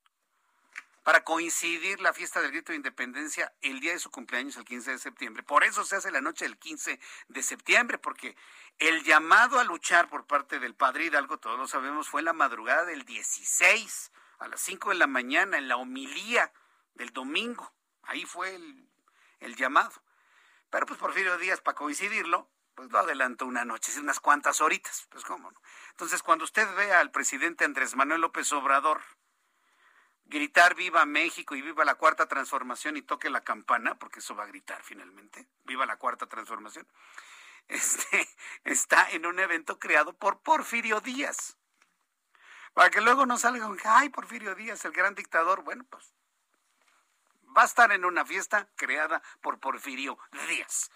para coincidir la fiesta del grito de independencia el día de su cumpleaños, el 15 de septiembre. Por eso se hace la noche del 15 de septiembre, porque el llamado a luchar por parte del padre Hidalgo, todos lo sabemos, fue en la madrugada del 16, a las 5 de la mañana, en la homilía del domingo. Ahí fue el, el llamado. Pero pues Porfirio Díaz, para coincidirlo, pues lo adelantó una noche, unas cuantas horitas. Pues cómo no. Entonces, cuando usted ve al presidente Andrés Manuel López Obrador, gritar viva México y viva la cuarta transformación y toque la campana, porque eso va a gritar finalmente, viva la cuarta transformación, este, está en un evento creado por Porfirio Díaz. Para que luego no salga un, ay, Porfirio Díaz, el gran dictador. Bueno, pues va a estar en una fiesta creada por Porfirio Díaz.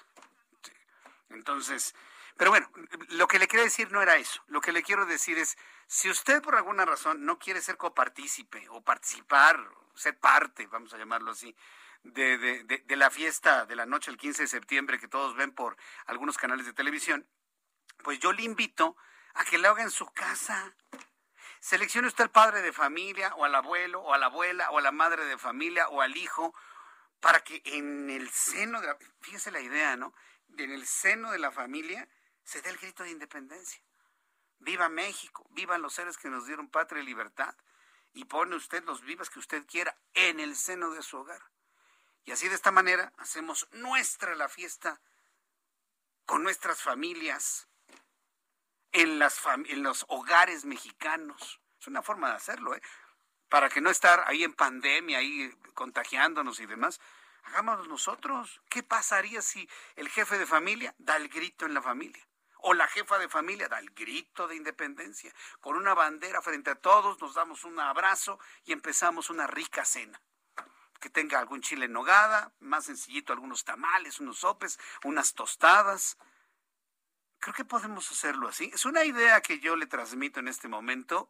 Entonces, pero bueno, lo que le quiero decir no era eso. Lo que le quiero decir es, si usted por alguna razón no quiere ser copartícipe o participar, ser parte, vamos a llamarlo así, de, de, la fiesta de la noche del 15 de septiembre que todos ven por algunos canales de televisión, pues yo le invito a que lo haga en su casa. Seleccione usted al padre de familia, o al abuelo, o a la abuela, o a la madre de familia, o al hijo, para que en el seno de la, fíjese la idea, ¿no? En el seno de la familia se dé el grito de independencia. Viva México, vivan los seres que nos dieron patria y libertad. Y pone usted los vivas que usted quiera en el seno de su hogar. Y así de esta manera hacemos nuestra la fiesta con nuestras familias, en, en los hogares mexicanos. Es una forma de hacerlo, ¿eh? Para que no estar ahí en pandemia, ahí contagiándonos y demás. Hagámoslo nosotros. ¿Qué pasaría si el jefe de familia da el grito en la familia? O la jefa de familia da el grito de independencia. Con una bandera frente a todos nos damos un abrazo y empezamos una rica cena. Que tenga algún chile en nogada, más sencillito algunos tamales, unos sopes, unas tostadas. Creo que podemos hacerlo así. Es una idea que yo le transmito en este momento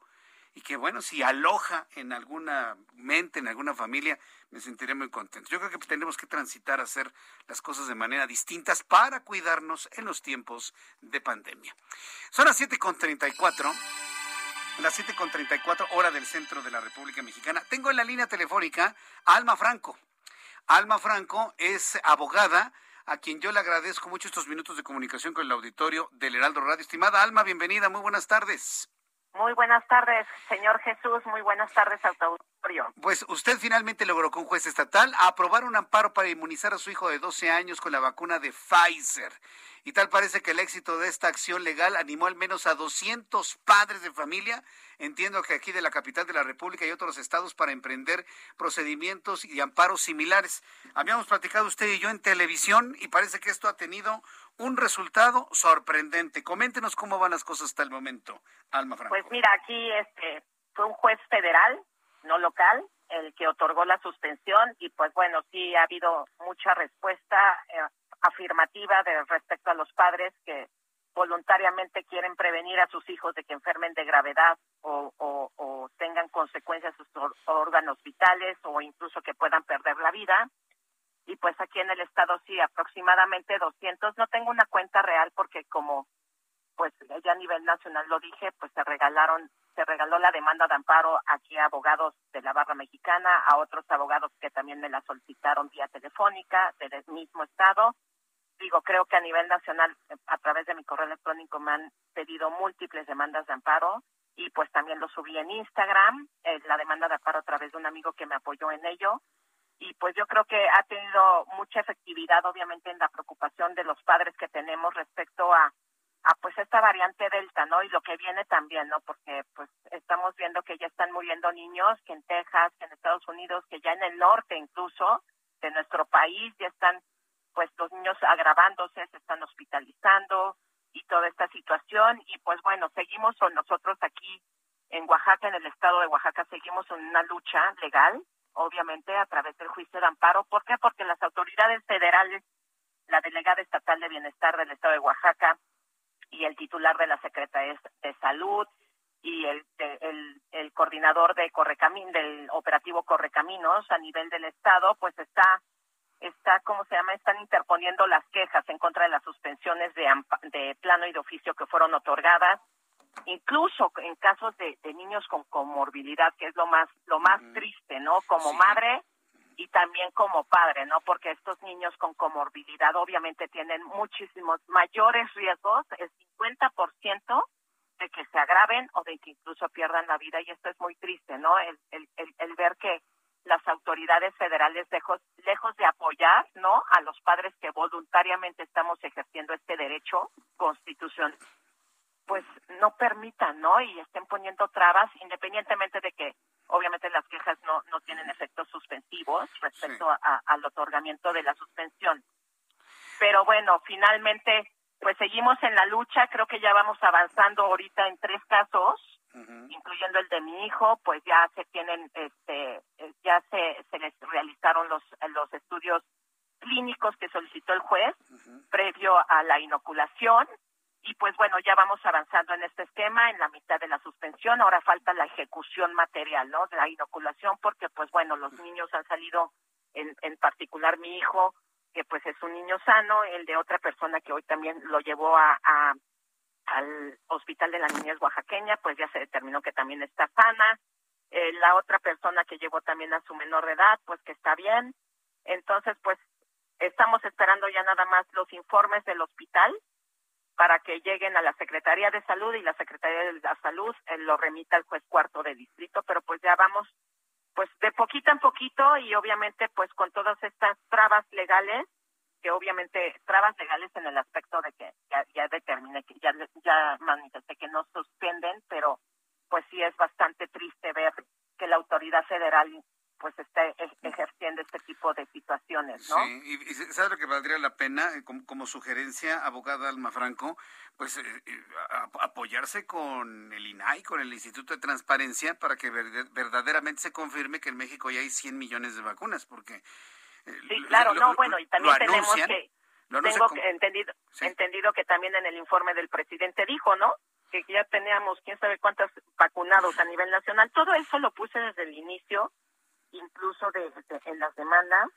y que bueno, si aloja en alguna mente, en alguna familia, me sentiré muy contento. Yo creo que tenemos que transitar a hacer las cosas de manera distintas para cuidarnos en los tiempos de pandemia. Son las 7.34, las 7.34 hora del centro de la República Mexicana. Tengo en la línea telefónica a Alma Franco. Alma Franco es abogada a quien yo le agradezco mucho estos minutos de comunicación con el auditorio del Heraldo Radio. Estimada Alma, bienvenida, muy buenas tardes. Muy buenas tardes, señor Jesús. Muy buenas tardes, auditorio. Pues usted finalmente logró con juez estatal aprobar un amparo para inmunizar a su hijo de 12 años con la vacuna de Pfizer. Y tal parece que el éxito de esta acción legal animó al menos a 200 padres de familia, entiendo que aquí de la capital de la República y otros estados, para emprender procedimientos y amparos similares. Habíamos platicado usted y yo en televisión y parece que esto ha tenido un resultado sorprendente. Coméntenos cómo van las cosas hasta el momento, Alma Franco. Pues mira, aquí este fue un juez federal, no local, el que otorgó la suspensión y pues bueno, sí ha habido mucha respuesta eh, afirmativa de respecto a los padres que voluntariamente quieren prevenir a sus hijos de que enfermen de gravedad o, tengan consecuencias sus órganos vitales o incluso que puedan perder la vida. Y pues aquí en el estado sí, aproximadamente 200. No tengo una cuenta real porque como pues ya a nivel nacional lo dije, pues se regalaron, se regaló la demanda de amparo aquí a abogados de la barra mexicana, a otros abogados que también me la solicitaron vía telefónica del mismo estado digo, creo que a nivel nacional, a través de mi correo electrónico, me han pedido múltiples demandas de amparo y pues también lo subí en Instagram, eh, la demanda de amparo a través de un amigo que me apoyó en ello. Y pues yo creo que ha tenido mucha efectividad, obviamente, en la preocupación de los padres que tenemos respecto a a pues esta variante delta, ¿no? Y lo que viene también, ¿no? Porque pues estamos viendo que ya están muriendo niños, que en Texas, que en Estados Unidos, que ya en el norte incluso de nuestro país ya están pues los niños agravándose, se están hospitalizando y toda esta situación y pues bueno, seguimos nosotros aquí en Oaxaca, en el estado de Oaxaca, seguimos en una lucha legal, obviamente a través del juicio de amparo. ¿Por qué? Porque las autoridades federales, la delegada estatal de bienestar del estado de Oaxaca, y el titular de la Secretaría de Salud y el, el, coordinador de Correcaminos, del operativo Correcaminos a nivel del Estado, pues está, está, ¿cómo se llama? Están interponiendo las quejas en contra de las suspensiones de, de plano y de oficio que fueron otorgadas, incluso en casos de, de niños con comorbilidad, que es lo más, lo más triste, ¿no? Como madre, y también como padre, ¿no? Porque estos niños con comorbilidad obviamente tienen muchísimos mayores riesgos, el 50% de que se agraven o de que incluso pierdan la vida y esto es muy triste, ¿no? El, el, el, ver que las autoridades federales lejos, lejos de apoyar, ¿no? A los padres que voluntariamente estamos ejerciendo este derecho constitucional, pues no permitan, ¿no? Y estén poniendo trabas independientemente de que obviamente las quejas no, no tienen efectos suspensivos respecto a, al otorgamiento de la suspensión. Pero bueno, finalmente, pues seguimos en la lucha, creo que ya vamos avanzando ahorita en tres casos, incluyendo el de mi hijo, pues ya se tienen, este, eh, ya se, se les realizaron los, los estudios clínicos que solicitó el juez previo a la inoculación y pues bueno, ya vamos avanzando en este esquema, en la mitad de la suspensión, ahora falta la ejecución material, ¿no? De la inoculación, porque pues bueno, los niños han salido, en, en particular mi hijo, que pues es un niño sano, el de otra persona que hoy también lo llevó a, a al Hospital de la Niñez Oaxaqueña, pues ya se determinó que también está sana. Eh, la otra persona que llevó también a su menor de edad, pues que está bien. Entonces, pues estamos esperando ya nada más los informes del hospital para que lleguen a la Secretaría de Salud y la Secretaría de la Salud eh, lo remita al juez cuarto de distrito, pero pues ya vamos pues de poquito en poquito y obviamente pues con todas estas trabas legales que obviamente trabas legales en el aspecto de que ya, ya determiné que ya ya manifesté que no suspenden, pero pues sí es bastante triste ver que la autoridad federal pues está ejerciendo este tipo de situaciones, ¿no? Sí, y, ¿sabes lo que valdría la pena eh, como, sugerencia, abogada Alma Franco? Pues eh, eh, apoyarse con el INAI, con el Instituto de Transparencia, para que verdaderamente se confirme que en México ya hay 100 millones de vacunas, porque... sí, claro, no, bueno, y también tenemos que... tengo entendido, entendido que también en el informe del presidente dijo, ¿no? Que ya teníamos quién sabe cuántos vacunados a nivel nacional. Todo eso lo puse desde el inicio incluso de, en las demandas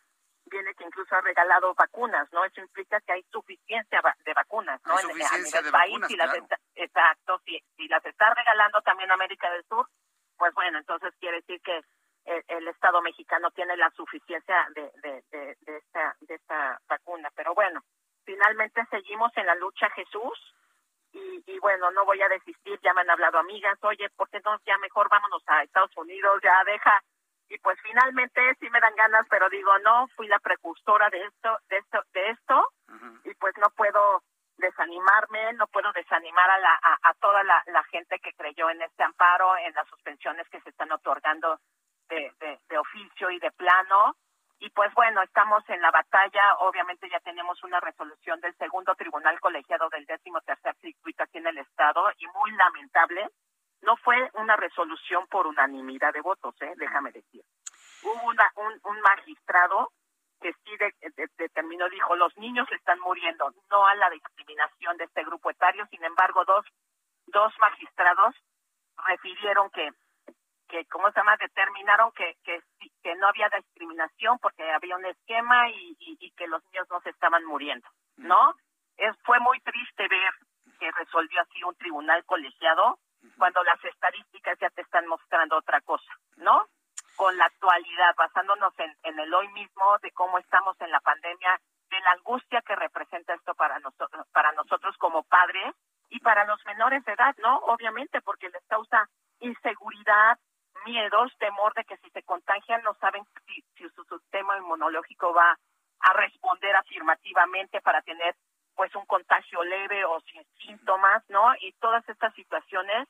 viene que incluso ha regalado vacunas, ¿no? Eso implica que hay suficiencia de vacunas, ¿no? En, el país, y las exacto, si, si las está regalando también América del Sur, pues bueno, entonces quiere decir que el, Estado mexicano tiene la suficiencia de, de, de, esta, de esta vacuna. Pero bueno, finalmente seguimos en la lucha, Jesús, y, y, bueno, no voy a desistir, ya me han hablado amigas, oye, ¿por qué no? Ya mejor vámonos a Estados Unidos, ya deja y pues finalmente sí me dan ganas, pero digo, no, fui la precursora de esto, de esto, de esto, y pues no puedo desanimarme, no puedo desanimar a, la, a, toda la, gente que creyó en este amparo, en las suspensiones que se están otorgando de, de, oficio y de plano. Y pues bueno, estamos en la batalla, obviamente ya tenemos una resolución del segundo tribunal colegiado del décimo tercer circuito aquí en el estado y muy lamentable no fue una resolución por unanimidad de votos, ¿eh? déjame decir. Hubo una, un, un magistrado que sí determinó, dijo, los niños están muriendo, no a la discriminación de este grupo etario, sin embargo, dos, dos magistrados refirieron que, que ¿cómo se llama?, determinaron que, que, que no había discriminación porque había un esquema y, y, que los niños no se estaban muriendo, ¿no? Es, fue muy triste ver que resolvió así un tribunal colegiado cuando las estadísticas ya te están mostrando otra cosa, ¿no? Con la actualidad, basándonos en, el hoy mismo, de cómo estamos en la pandemia, de la angustia que representa esto para nosotros, para nosotros como padres y para los menores de edad, ¿no? Obviamente, porque les causa inseguridad, miedos, temor de que si se contagian no saben si, si su sistema inmunológico va a responder afirmativamente para tener pues un contagio leve o sin síntomas, ¿no? Y todas estas situaciones,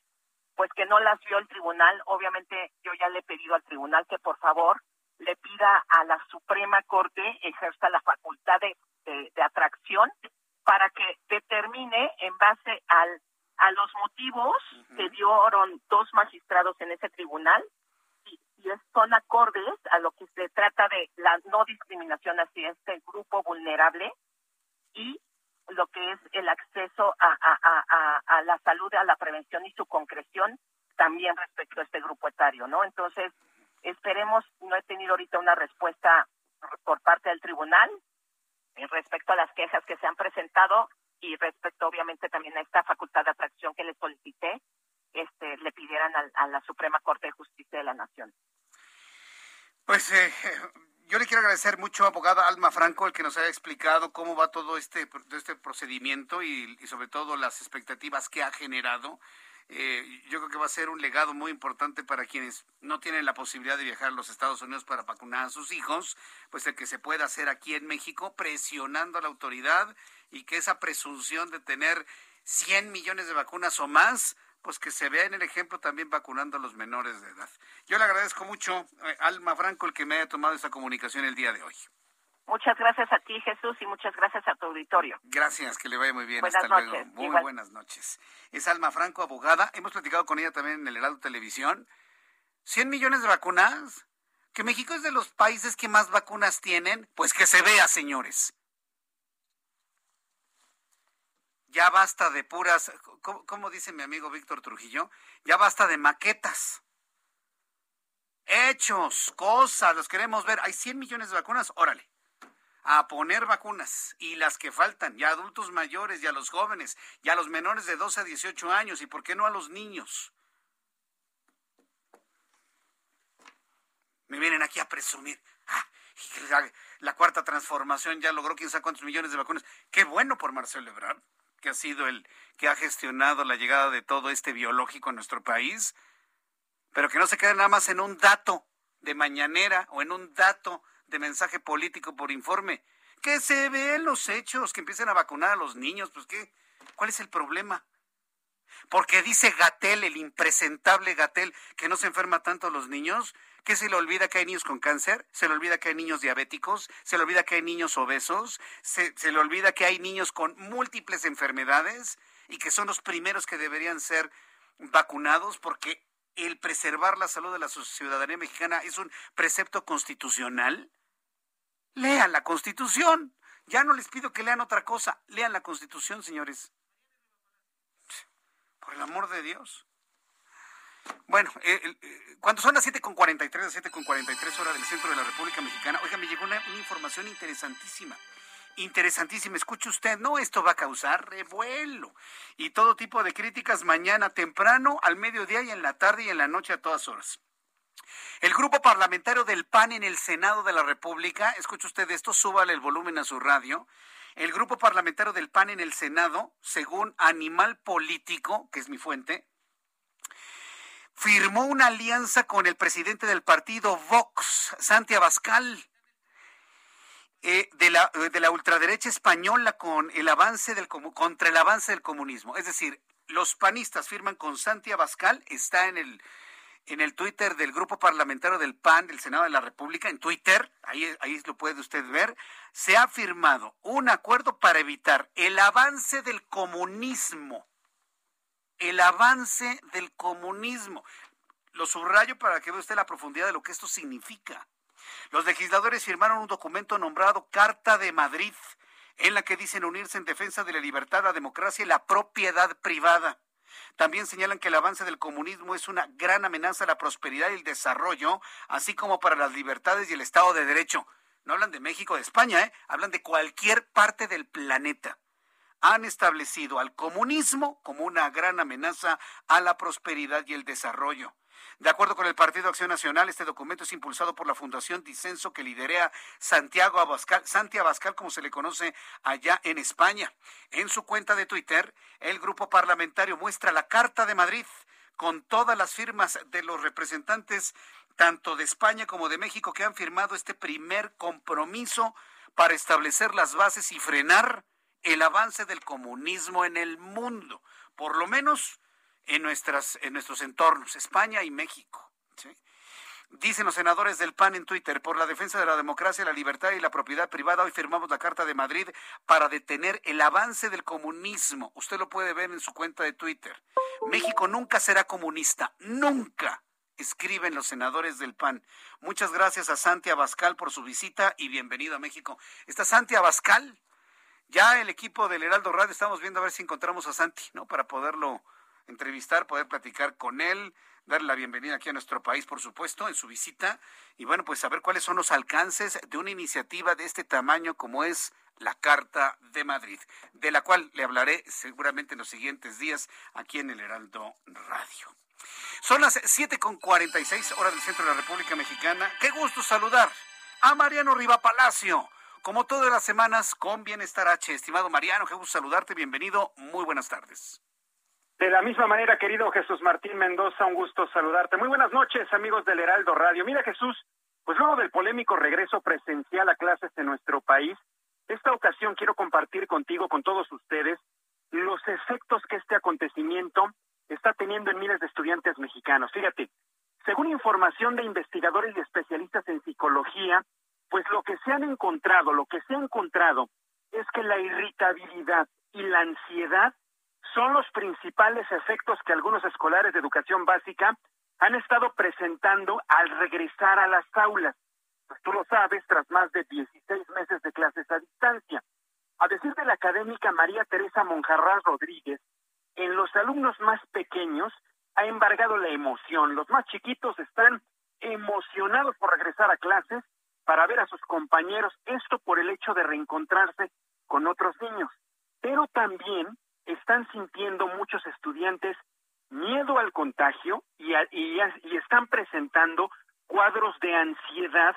pues que no las vio el tribunal. Obviamente yo ya le he pedido al tribunal que por favor le pida a la Suprema Corte ejerza la facultad de, de, atracción para que determine en base al a los motivos que dieron dos magistrados en ese tribunal si son acordes a lo que se trata de la no discriminación hacia este grupo vulnerable y lo que es el acceso a, a, a, la salud, a la prevención y su concreción también respecto a este grupo etario, ¿no? Entonces, esperemos, no he tenido ahorita una respuesta por parte del tribunal respecto a las quejas que se han presentado y respecto obviamente también a esta facultad de atracción que le solicité, este, le pidieran a, la Suprema Corte de Justicia de la Nación. Pues eh, yo le quiero agradecer mucho, abogada Alma Franco, el que nos haya explicado cómo va todo este, este procedimiento y, sobre todo las expectativas que ha generado. Eh, yo creo que va a ser un legado muy importante para quienes no tienen la posibilidad de viajar a los Estados Unidos para vacunar a sus hijos, pues el que se pueda hacer aquí en México presionando a la autoridad y que esa presunción de tener 100 millones de vacunas o más pues que se vea en el ejemplo también vacunando a los menores de edad. Yo le agradezco mucho, eh, Alma Franco, el que me haya tomado esta comunicación el día de hoy. Muchas gracias a ti, Jesús, y muchas gracias a tu auditorio. Gracias, que le vaya muy bien. Buenas Hasta noches. luego. Muy buenas noches. Es Alma Franco, abogada. Hemos platicado con ella también en el Heraldo Televisión. 100 millones de vacunas. ¿Que México es de los países que más vacunas tienen? Pues que se vea, señores. Ya basta de puras, ¿cómo, dice mi amigo Víctor Trujillo? Ya basta de maquetas. Hechos, cosas, los queremos ver. Hay 100 millones de vacunas, órale. A poner vacunas y las que faltan, ya adultos mayores, ya los jóvenes, ya los menores de 12 a 18 años y por qué no a los niños. Me vienen aquí a presumir. Ah, la, cuarta transformación ya logró quién sabe cuántos millones de vacunas. Qué bueno por Marcelo Ebrard que ha sido el que ha gestionado la llegada de todo este biológico a nuestro país, pero que no se quede nada más en un dato de mañanera o en un dato de mensaje político por informe, que se vean los hechos, que empiecen a vacunar a los niños, pues qué, ¿cuál es el problema? Porque dice Gatel, el impresentable Gatel, que no se enferma tanto a los niños, ¿Qué se le olvida que hay niños con cáncer? ¿Se le olvida que hay niños diabéticos? ¿Se le olvida que hay niños obesos? ¿Se, se le olvida que hay niños con múltiples enfermedades y que son los primeros que deberían ser vacunados porque el preservar la salud de la ciudadanía mexicana es un precepto constitucional? Lean la Constitución. Ya no les pido que lean otra cosa. Lean la Constitución, señores. Por el amor de Dios. Bueno, eh, eh, cuando son las 7.43, las 7.43 horas del centro de la República Mexicana, oiga, me llegó una, información interesantísima interesantísima. Escuche usted, no, esto va a causar revuelo y todo tipo de críticas mañana temprano, al mediodía y en la tarde y en la noche a todas horas. El grupo parlamentario del PAN en el Senado de la República, escuche usted esto, súbale el volumen a su radio. El grupo parlamentario del PAN en el Senado, según Animal Político, que es mi fuente, firmó una alianza con el presidente del partido Vox, Santi Abascal, eh, de, la, eh, de la ultraderecha española con el avance del, contra el avance del comunismo. Es decir, los panistas firman con Santi Abascal, está en el, en el Twitter del grupo parlamentario del PAN del Senado de la República, en Twitter, ahí, lo puede usted ver, se ha firmado un acuerdo para evitar el avance del comunismo el avance del comunismo. Lo subrayo para que vea usted la profundidad de lo que esto significa. Los legisladores firmaron un documento nombrado Carta de Madrid, en la que dicen unirse en defensa de la libertad, la democracia y la propiedad privada. También señalan que el avance del comunismo es una gran amenaza a la prosperidad y el desarrollo, así como para las libertades y el Estado de Derecho. No hablan de México, de España, ¿eh? hablan de cualquier parte del planeta han establecido al comunismo como una gran amenaza a la prosperidad y el desarrollo. De acuerdo con el Partido Acción Nacional, este documento es impulsado por la Fundación Disenso que lidera Santiago Abascal, Santi Abascal, como se le conoce allá en España. En su cuenta de Twitter, el grupo parlamentario muestra la Carta de Madrid con todas las firmas de los representantes tanto de España como de México que han firmado este primer compromiso para establecer las bases y frenar el avance del comunismo en el mundo, por lo menos en, nuestras, en nuestros entornos, España y México. Dicen los senadores del PAN en Twitter, por la defensa de la democracia, la libertad y la propiedad privada, hoy firmamos la Carta de Madrid para detener el avance del comunismo. Usted lo puede ver en su cuenta de Twitter. México nunca será comunista, nunca, escriben los senadores del PAN. Muchas gracias a Santi Abascal por su visita y bienvenido a México. ¿Está Santi Abascal? Ya el equipo del Heraldo Radio estamos viendo a ver si encontramos a Santi, ¿no? Para poderlo entrevistar, poder platicar con él, darle la bienvenida aquí a nuestro país, por supuesto, en su visita, y bueno, pues saber cuáles son los alcances de una iniciativa de este tamaño como es la Carta de Madrid, de la cual le hablaré seguramente en los siguientes días aquí en el Heraldo Radio. Son las 7.46 horas del centro de la República Mexicana. Qué gusto saludar a Mariano Riva Palacio, como todas las semanas con Bienestar H. Estimado Mariano, qué gusto saludarte, bienvenido, muy buenas tardes. De la misma manera, querido Jesús Martín Mendoza, un gusto saludarte. Muy buenas noches, amigos del Heraldo Radio. Mira, Jesús, pues luego del polémico regreso presencial a clases en nuestro país, esta ocasión quiero compartir contigo, con todos ustedes, los efectos que este acontecimiento está teniendo en miles de estudiantes mexicanos. Fíjate, según información de investigadores y especialistas en psicología, pues lo que se han encontrado, lo que se ha encontrado es que la irritabilidad y la ansiedad son los principales efectos que algunos escolares de educación básica han estado presentando al regresar a las aulas. Pues tú lo sabes, tras más de 16 meses de clases a distancia. A decir de la académica María Teresa Monjarras Rodríguez, en los alumnos más pequeños ha embargado la emoción. Los más chiquitos están emocionados por regresar a clases para ver a sus compañeros, esto por el hecho de reencontrarse con otros niños. Pero también están sintiendo muchos estudiantes miedo al contagio y, y, están presentando cuadros de ansiedad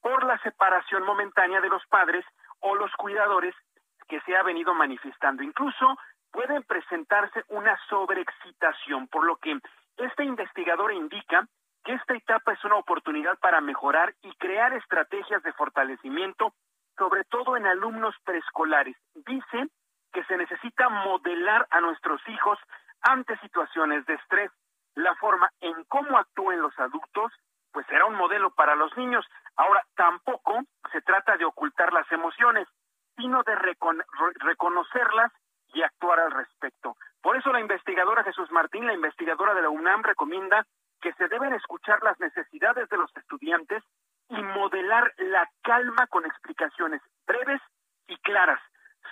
por la separación momentánea de los padres o los cuidadores que se ha venido manifestando. Incluso pueden presentarse una sobreexcitación, por lo que este investigador indica que esta etapa es una oportunidad para mejorar y crear estrategias de fortalecimiento, sobre todo en alumnos preescolares. Dice que se necesita modelar a nuestros hijos ante situaciones de estrés. La forma en cómo actúen los adultos, pues será un modelo para los niños. Ahora, tampoco se trata de ocultar las emociones, sino de reconocerlas y actuar al respecto. Por eso la investigadora Jesús Martín, la investigadora de la UNAM, recomienda que se deben escuchar las necesidades de los estudiantes y modelar la calma con explicaciones breves y claras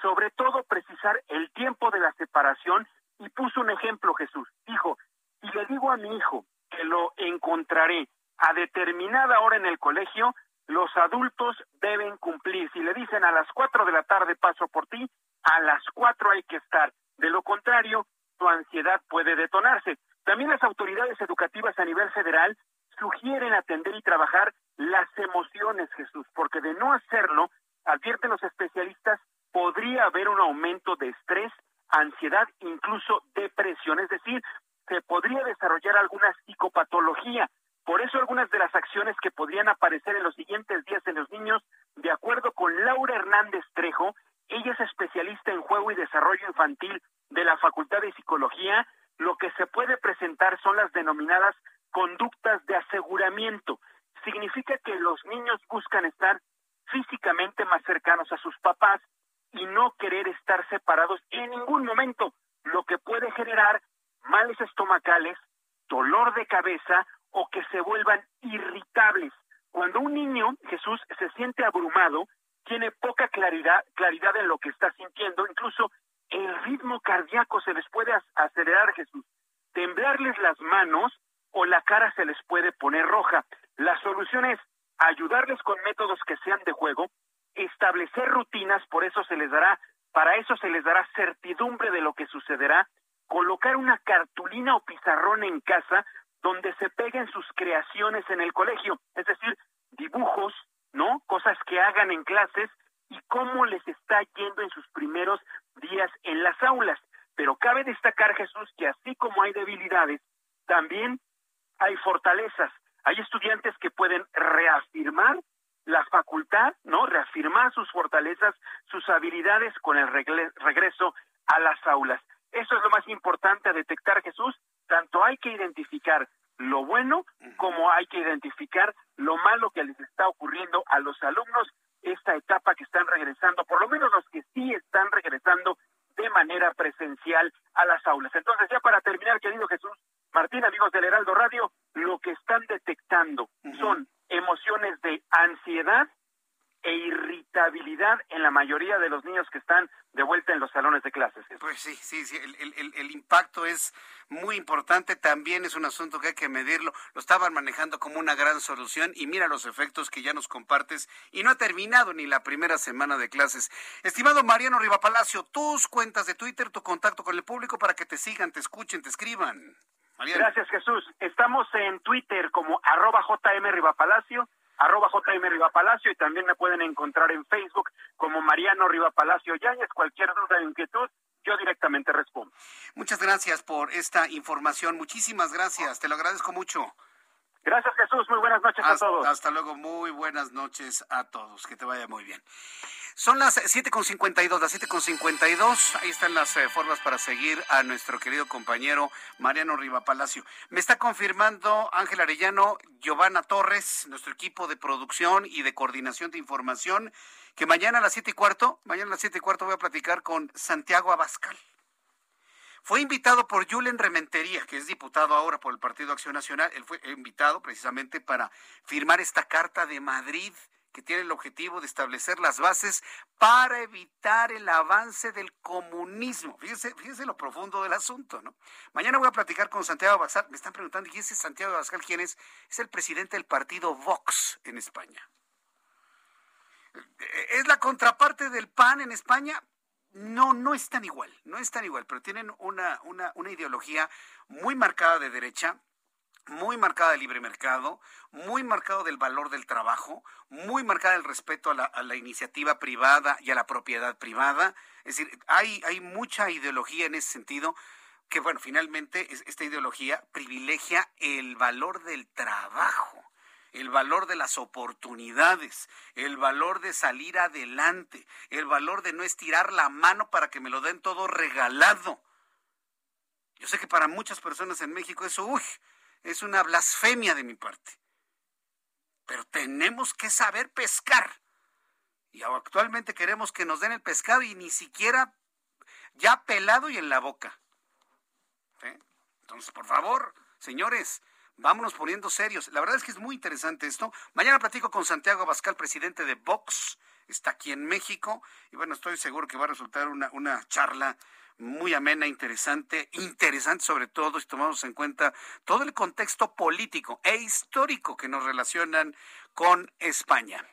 sobre todo precisar el tiempo de la separación y puso un ejemplo Jesús. Dijo, si le digo a mi hijo que lo encontraré a determinada hora en el colegio, los adultos deben cumplir. Si le dicen a las cuatro de la tarde paso por ti, a las cuatro hay que estar. De lo contrario, su ansiedad puede detonarse. También las autoridades educativas a nivel federal sugieren atender y trabajar las emociones, Jesús, porque de no hacerlo, advierten los especialistas, podría haber un aumento de estrés, ansiedad, incluso depresión, es decir, se podría desarrollar alguna psicopatología. Por eso algunas de las acciones que podrían aparecer en los siguientes días en los niños, de acuerdo con Laura Hernández Trejo, ella es especialista en juego y desarrollo infantil de la Facultad de Psicología, lo que se puede presentar son las denominadas conductas de aseguramiento. Significa que los niños buscan estar físicamente más cercanos a sus papás, y no querer estar separados en ningún momento, lo que puede generar males estomacales, dolor de cabeza o que se vuelvan irritables. Cuando un niño, Jesús, se siente abrumado, tiene poca claridad, claridad en lo que está sintiendo, incluso el ritmo cardíaco se les puede acelerar, Jesús, temblarles las manos o la cara se les puede poner roja. La solución es ayudarles con métodos que sean de juego, establecer rutinas, por eso se les dará, para eso se les dará certidumbre de lo que sucederá, colocar una cartulina o pizarrón en casa donde se peguen sus creaciones en el colegio, es decir, dibujos, ¿no? Cosas que hagan en clases y cómo les está yendo en sus primeros días en las aulas. Pero cabe destacar, Jesús, que así como hay debilidades, también hay fortalezas. Hay estudiantes que pueden reafirmar la facultad, ¿no? Reafirmar sus fortalezas, sus habilidades con el regreso a las aulas. Eso es lo más importante a detectar, Jesús. Tanto hay que identificar lo bueno como hay que identificar lo malo que les está ocurriendo a los alumnos esta etapa que están regresando, por lo menos los que sí están regresando de manera presencial a las aulas. Entonces, ya para terminar, querido Jesús Martín, amigos del Heraldo Radio, lo que están detectando son emociones de ansiedad e irritabilidad en la mayoría de los niños que están de vuelta en los salones de clases. Pues sí, sí, sí, el, el, el, impacto es muy importante, también es un asunto que hay que medirlo, lo estaban manejando como una gran solución y mira los efectos que ya nos compartes y no ha terminado ni la primera semana de clases. Estimado Mariano Rivapalacio, tus cuentas de Twitter, tu contacto con el público para que te sigan, te escuchen, te escriban. Gracias Jesús, estamos en Twitter como arroba JM Rivapalacio arroba JM y también me pueden encontrar en Facebook como Mariano Riva Palacio Yáñez. Cualquier duda o inquietud, yo directamente respondo. Muchas gracias por esta información. Muchísimas gracias. Te lo agradezco mucho. Gracias Jesús. Muy buenas noches a todos. Hasta luego. Muy buenas noches a todos. Que te vaya muy bien. Son las 7.52, las 7.52. Ahí están las eh, formas para seguir a nuestro querido compañero Mariano Riva Palacio. Me está confirmando Ángel Arellano, Giovanna Torres, nuestro equipo de producción y de coordinación de información, que mañana a las siete y cuarto, mañana a las siete y cuarto voy a platicar con Santiago Abascal. Fue invitado por Julen Rementería, que es diputado ahora por el Partido Acción Nacional. Él fue invitado precisamente para firmar esta carta de Madrid que tiene el objetivo de establecer las bases para evitar el avance del comunismo. Fíjense, fíjense lo profundo del asunto, ¿no? Mañana voy a platicar con Santiago Abascal. Me están preguntando, ¿quién es Santiago Abascal? ¿Quién es? Es el presidente del partido Vox en España. ¿Es la contraparte del PAN en España? No, no es tan igual, no es tan igual, pero tienen una, una, una ideología muy marcada de derecha, muy marcada del libre mercado, muy marcado del valor del trabajo, muy marcada el respeto a la, iniciativa privada y a la propiedad privada. Es decir, hay, hay mucha ideología en ese sentido que, bueno, finalmente esta ideología privilegia el valor del trabajo el valor de las oportunidades, el valor de salir adelante, el valor de no estirar la mano para que me lo den todo regalado. Yo sé que para muchas personas en México eso, uy, es una blasfemia de mi parte. Pero tenemos que saber pescar. Y actualmente queremos que nos den el pescado y ni siquiera ya pelado y en la boca. Entonces, por favor, señores, vámonos poniendo serios. La verdad es que es muy interesante esto. Mañana platico con Santiago Abascal, presidente de Vox. Está aquí en México. Y bueno, estoy seguro que va a resultar una, una charla muy amena, interesante, interesante sobre todo si tomamos en cuenta todo el contexto político e histórico que nos relacionan con España.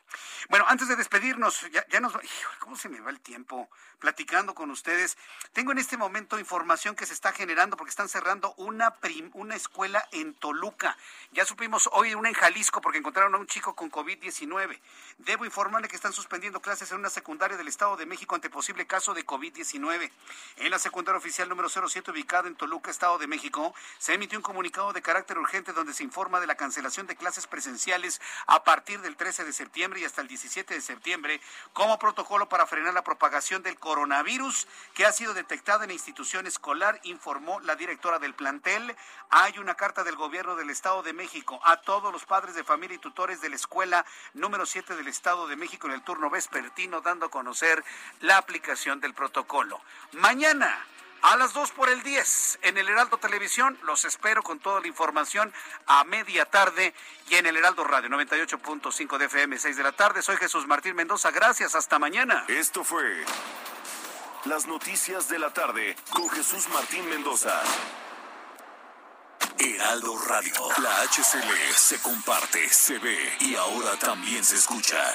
Bueno, antes de despedirnos, ya, nos... ¿Cómo se me va el tiempo? Platicando con ustedes. Tengo en este momento información que se está generando porque están cerrando una, una escuela en Toluca. Ya supimos hoy una en Jalisco porque encontraron a un chico con COVID-19. Debo informarle que están suspendiendo clases en una secundaria del Estado de México ante posible caso de COVID-19. En la secundaria oficial número 07 ubicada en Toluca, Estado de México, se emitió un comunicado de carácter urgente donde se informa de la cancelación de clases presenciales a partir del 13 de septiembre y hasta el 17 de septiembre como protocolo para frenar la propagación del coronavirus que ha sido detectada en la institución escolar, informó la directora del plantel. Hay una carta del gobierno del Estado de México a todos los padres de familia y tutores de la escuela número 7 del Estado de México en el turno vespertino, dando a conocer la aplicación del protocolo. Mañana a las 2 por el 10 en el Heraldo Televisión. Los espero con toda la información a media tarde y en el Heraldo Radio 98.5 de FM 6 de la tarde. Soy Jesús Martín Mendoza. Gracias. Hasta mañana. Esto fue las noticias de la tarde con Jesús Martín Mendoza. Heraldo Radio. La HCL se comparte, se ve y ahora también se escucha.